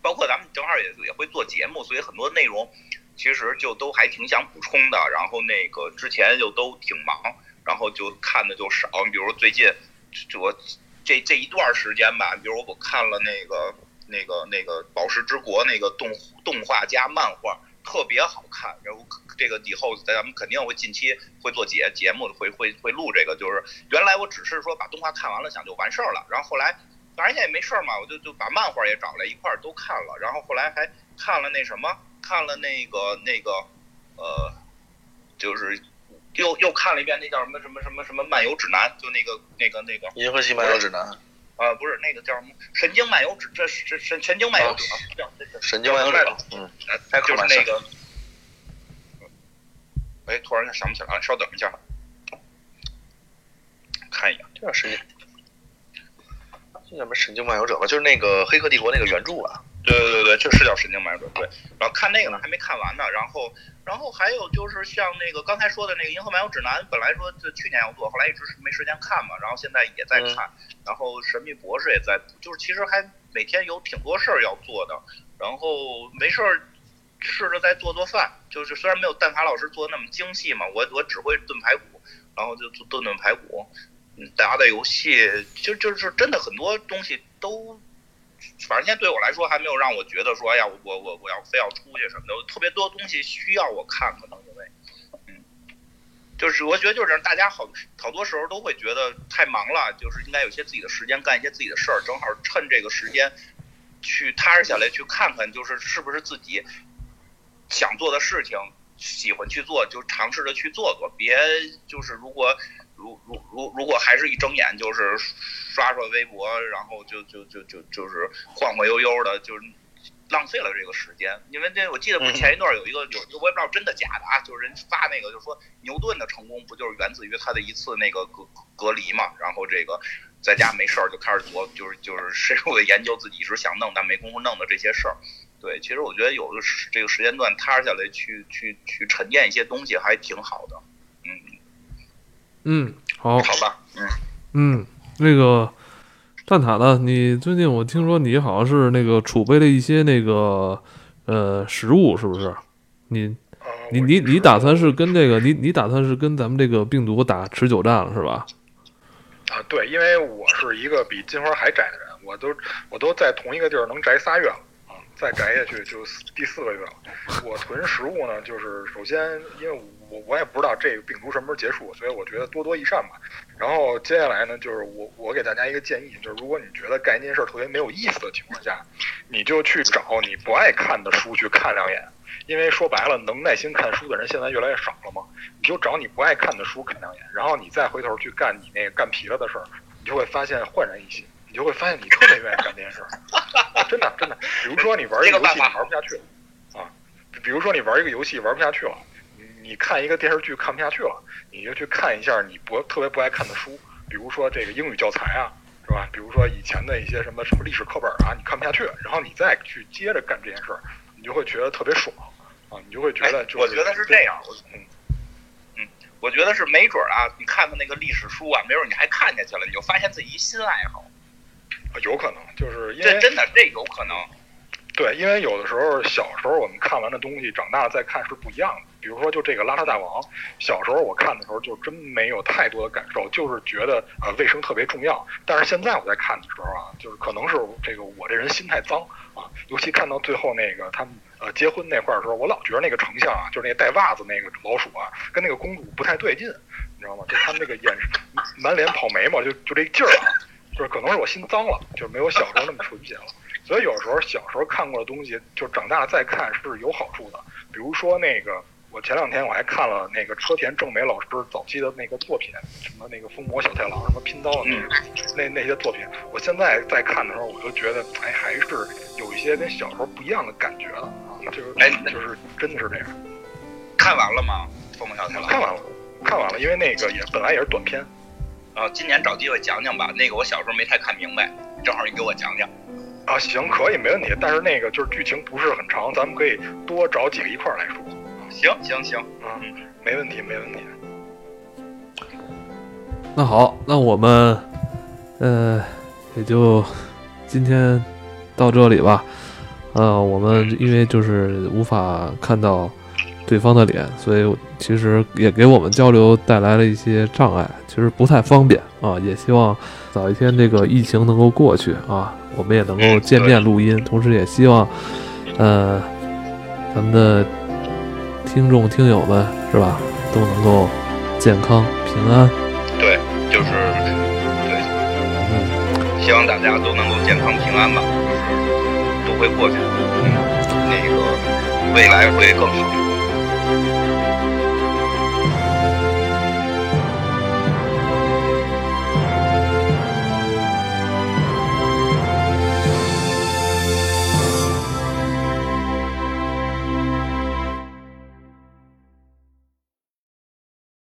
包括咱们正好也也会做节目，所以很多内容其实就都还挺想补充的。然后那个之前就都挺忙，然后就看的就少。你比如最近我。这这一段时间吧，比如我看了那个那个那个《宝石之国》那个动动画加漫画特别好看，然后这个以后咱们肯定会近期会做节节目，会会会录这个。就是原来我只是说把动画看完了想就完事儿了，然后后来反正现在也没事儿嘛，我就就把漫画也找来一块儿都看了，然后后来还看了那什么，看了那个那个呃，就是又又看了一遍那叫什么什么什么什么漫游指南，就那个那个那个
银河系漫游指南。
啊，不是那个叫什么神经漫游指，这是神神经漫游者，叫
神经漫游者，嗯，
就是那个，哎，突然间想不起来了，稍等一下，看一眼，
这叫神经，这叫什么神经漫游者吧？就是那个《黑客帝国》那个原著啊。
对对对对，这是叫神经漫游者。对，然后看那个呢，还没看完呢。然后，然后还有就是像那个刚才说的那个《银河漫游指南》，本来说就去年要做，后来一直是没时间看嘛。然后现在也在看。然后《神秘博士》也在，就是其实还每天有挺多事儿要做的。然后没事儿试着再做做饭，就是虽然没有蛋挞老师做的那么精细嘛，我我只会炖排骨，然后就做炖炖排骨。嗯，打打游戏，就就是真的很多东西都。反正现在对我来说还没有让我觉得说，哎呀，我我我要非要出去什么的，特别多东西需要我看，可能因为，嗯，就是我觉得就是大家好好多时候都会觉得太忙了，就是应该有些自己的时间干一些自己的事儿，正好趁这个时间去踏实下来去看看，就是是不是自己想做的事情，喜欢去做就尝试着去做做，别就是如果。如如如如果还是一睁眼就是刷刷微博，然后就就就就就是晃晃悠悠的，就是浪费了这个时间。因为这我记得不是前一段有一个有，我也不知道真的假的啊，就是人发那个，就是说牛顿的成功不就是源自于他的一次那个隔隔离嘛？然后这个在家没事儿就开始做，就是就是深入的研究自己一直想弄但没工夫弄的这些事儿。对，其实我觉得有的这个时间段踏实下来去去去沉淀一些东西还挺好的。
嗯，好，
好吧，嗯，
嗯，那个蛋挞呢？你最近我听说你好像是那个储备了一些那个呃食物，是不是？你，你你你打算是跟这个你你打算是跟咱们这个病毒打持久战了，是吧？
啊，对，因为我是一个比金花还宅的人，我都我都在同一个地儿能宅仨月了啊，再宅下去就第四个月了。我囤食物呢，就是首先因为。我我也不知道这个病毒什么时候结束，所以我觉得多多益善吧。然后接下来呢，就是我我给大家一个建议，就是如果你觉得干一件事特别没有意思的情况下，你就去找你不爱看的书去看两眼，因为说白了，能耐心看书的人现在越来越少了嘛。你就找你不爱看的书看两眼，然后你再回头去干你那个干疲了的事儿，你就会发现焕然一新，你就会发现你特别愿意干这件事儿。真的真的，比如说你玩一个游戏你玩不下去了啊，比如说你玩一个游戏玩不下去了。你看一个电视剧看不下去了，你就去看一下你不特别不爱看的书，比如说这个英语教材啊，是吧？比如说以前的一些什么什么历史课本啊，你看不下去，然后你再去接着干这件事儿，你就会觉得特别爽啊，你就会觉得就
我觉得是这样，嗯嗯，我觉得是没准啊，你看看那个历史书啊，没准你还看下去了，你就发现自己一新爱好，
有可能就是因为
这真的这有可能，
对，因为有的时候小时候我们看完的东西，长大再看是不一样的。比如说，就这个邋遢大王，小时候我看的时候就真没有太多的感受，就是觉得呃卫生特别重要。但是现在我在看的时候啊，就是可能是这个我这人心太脏啊，尤其看到最后那个他们呃结婚那块儿的时候，我老觉得那个丞相啊，就是那带袜子那个老鼠啊，跟那个公主不太对劲，你知道吗？就他们那个眼神，满脸跑眉毛，就就这劲儿啊，就是可能是我心脏了，就没有小时候那么纯洁了。所以有时候小时候看过的东西，就长大了再看是有好处的。比如说那个。我前两天我还看了那个车田正美老师早期的那个作品，什么那个疯魔小太郎，什么拼刀的那那那些作品。我现在在看的时候，我就觉得，哎，还是有一些跟小时候不一样的感觉了啊！就是，哎，就是真的是这样。
看完了吗？疯魔小太郎？
看完了，看完了，因为那个也本来也是短片。
啊，今年找机会讲讲吧。那个我小时候没太看明白，正好你给我讲讲。
啊，行，可以，没问题。但是那个就是剧情不是很长，咱们可以多找几个一块儿来说。
行行行，
嗯，没问题，没问题。
那好，那我们，呃，也就今天到这里吧。呃，我们因为就是无法看到对方的脸，所以其实也给我们交流带来了一些障碍，其实不太方便啊。也希望早一天这个疫情能够过去啊，我们也能够见面录音。同时也希望，呃，咱们的听众听友们是吧，都能够健康平安。
对，就是对，嗯，希望大家都能够健康平安吧，就是都会过去的。嗯，那个未来会更好。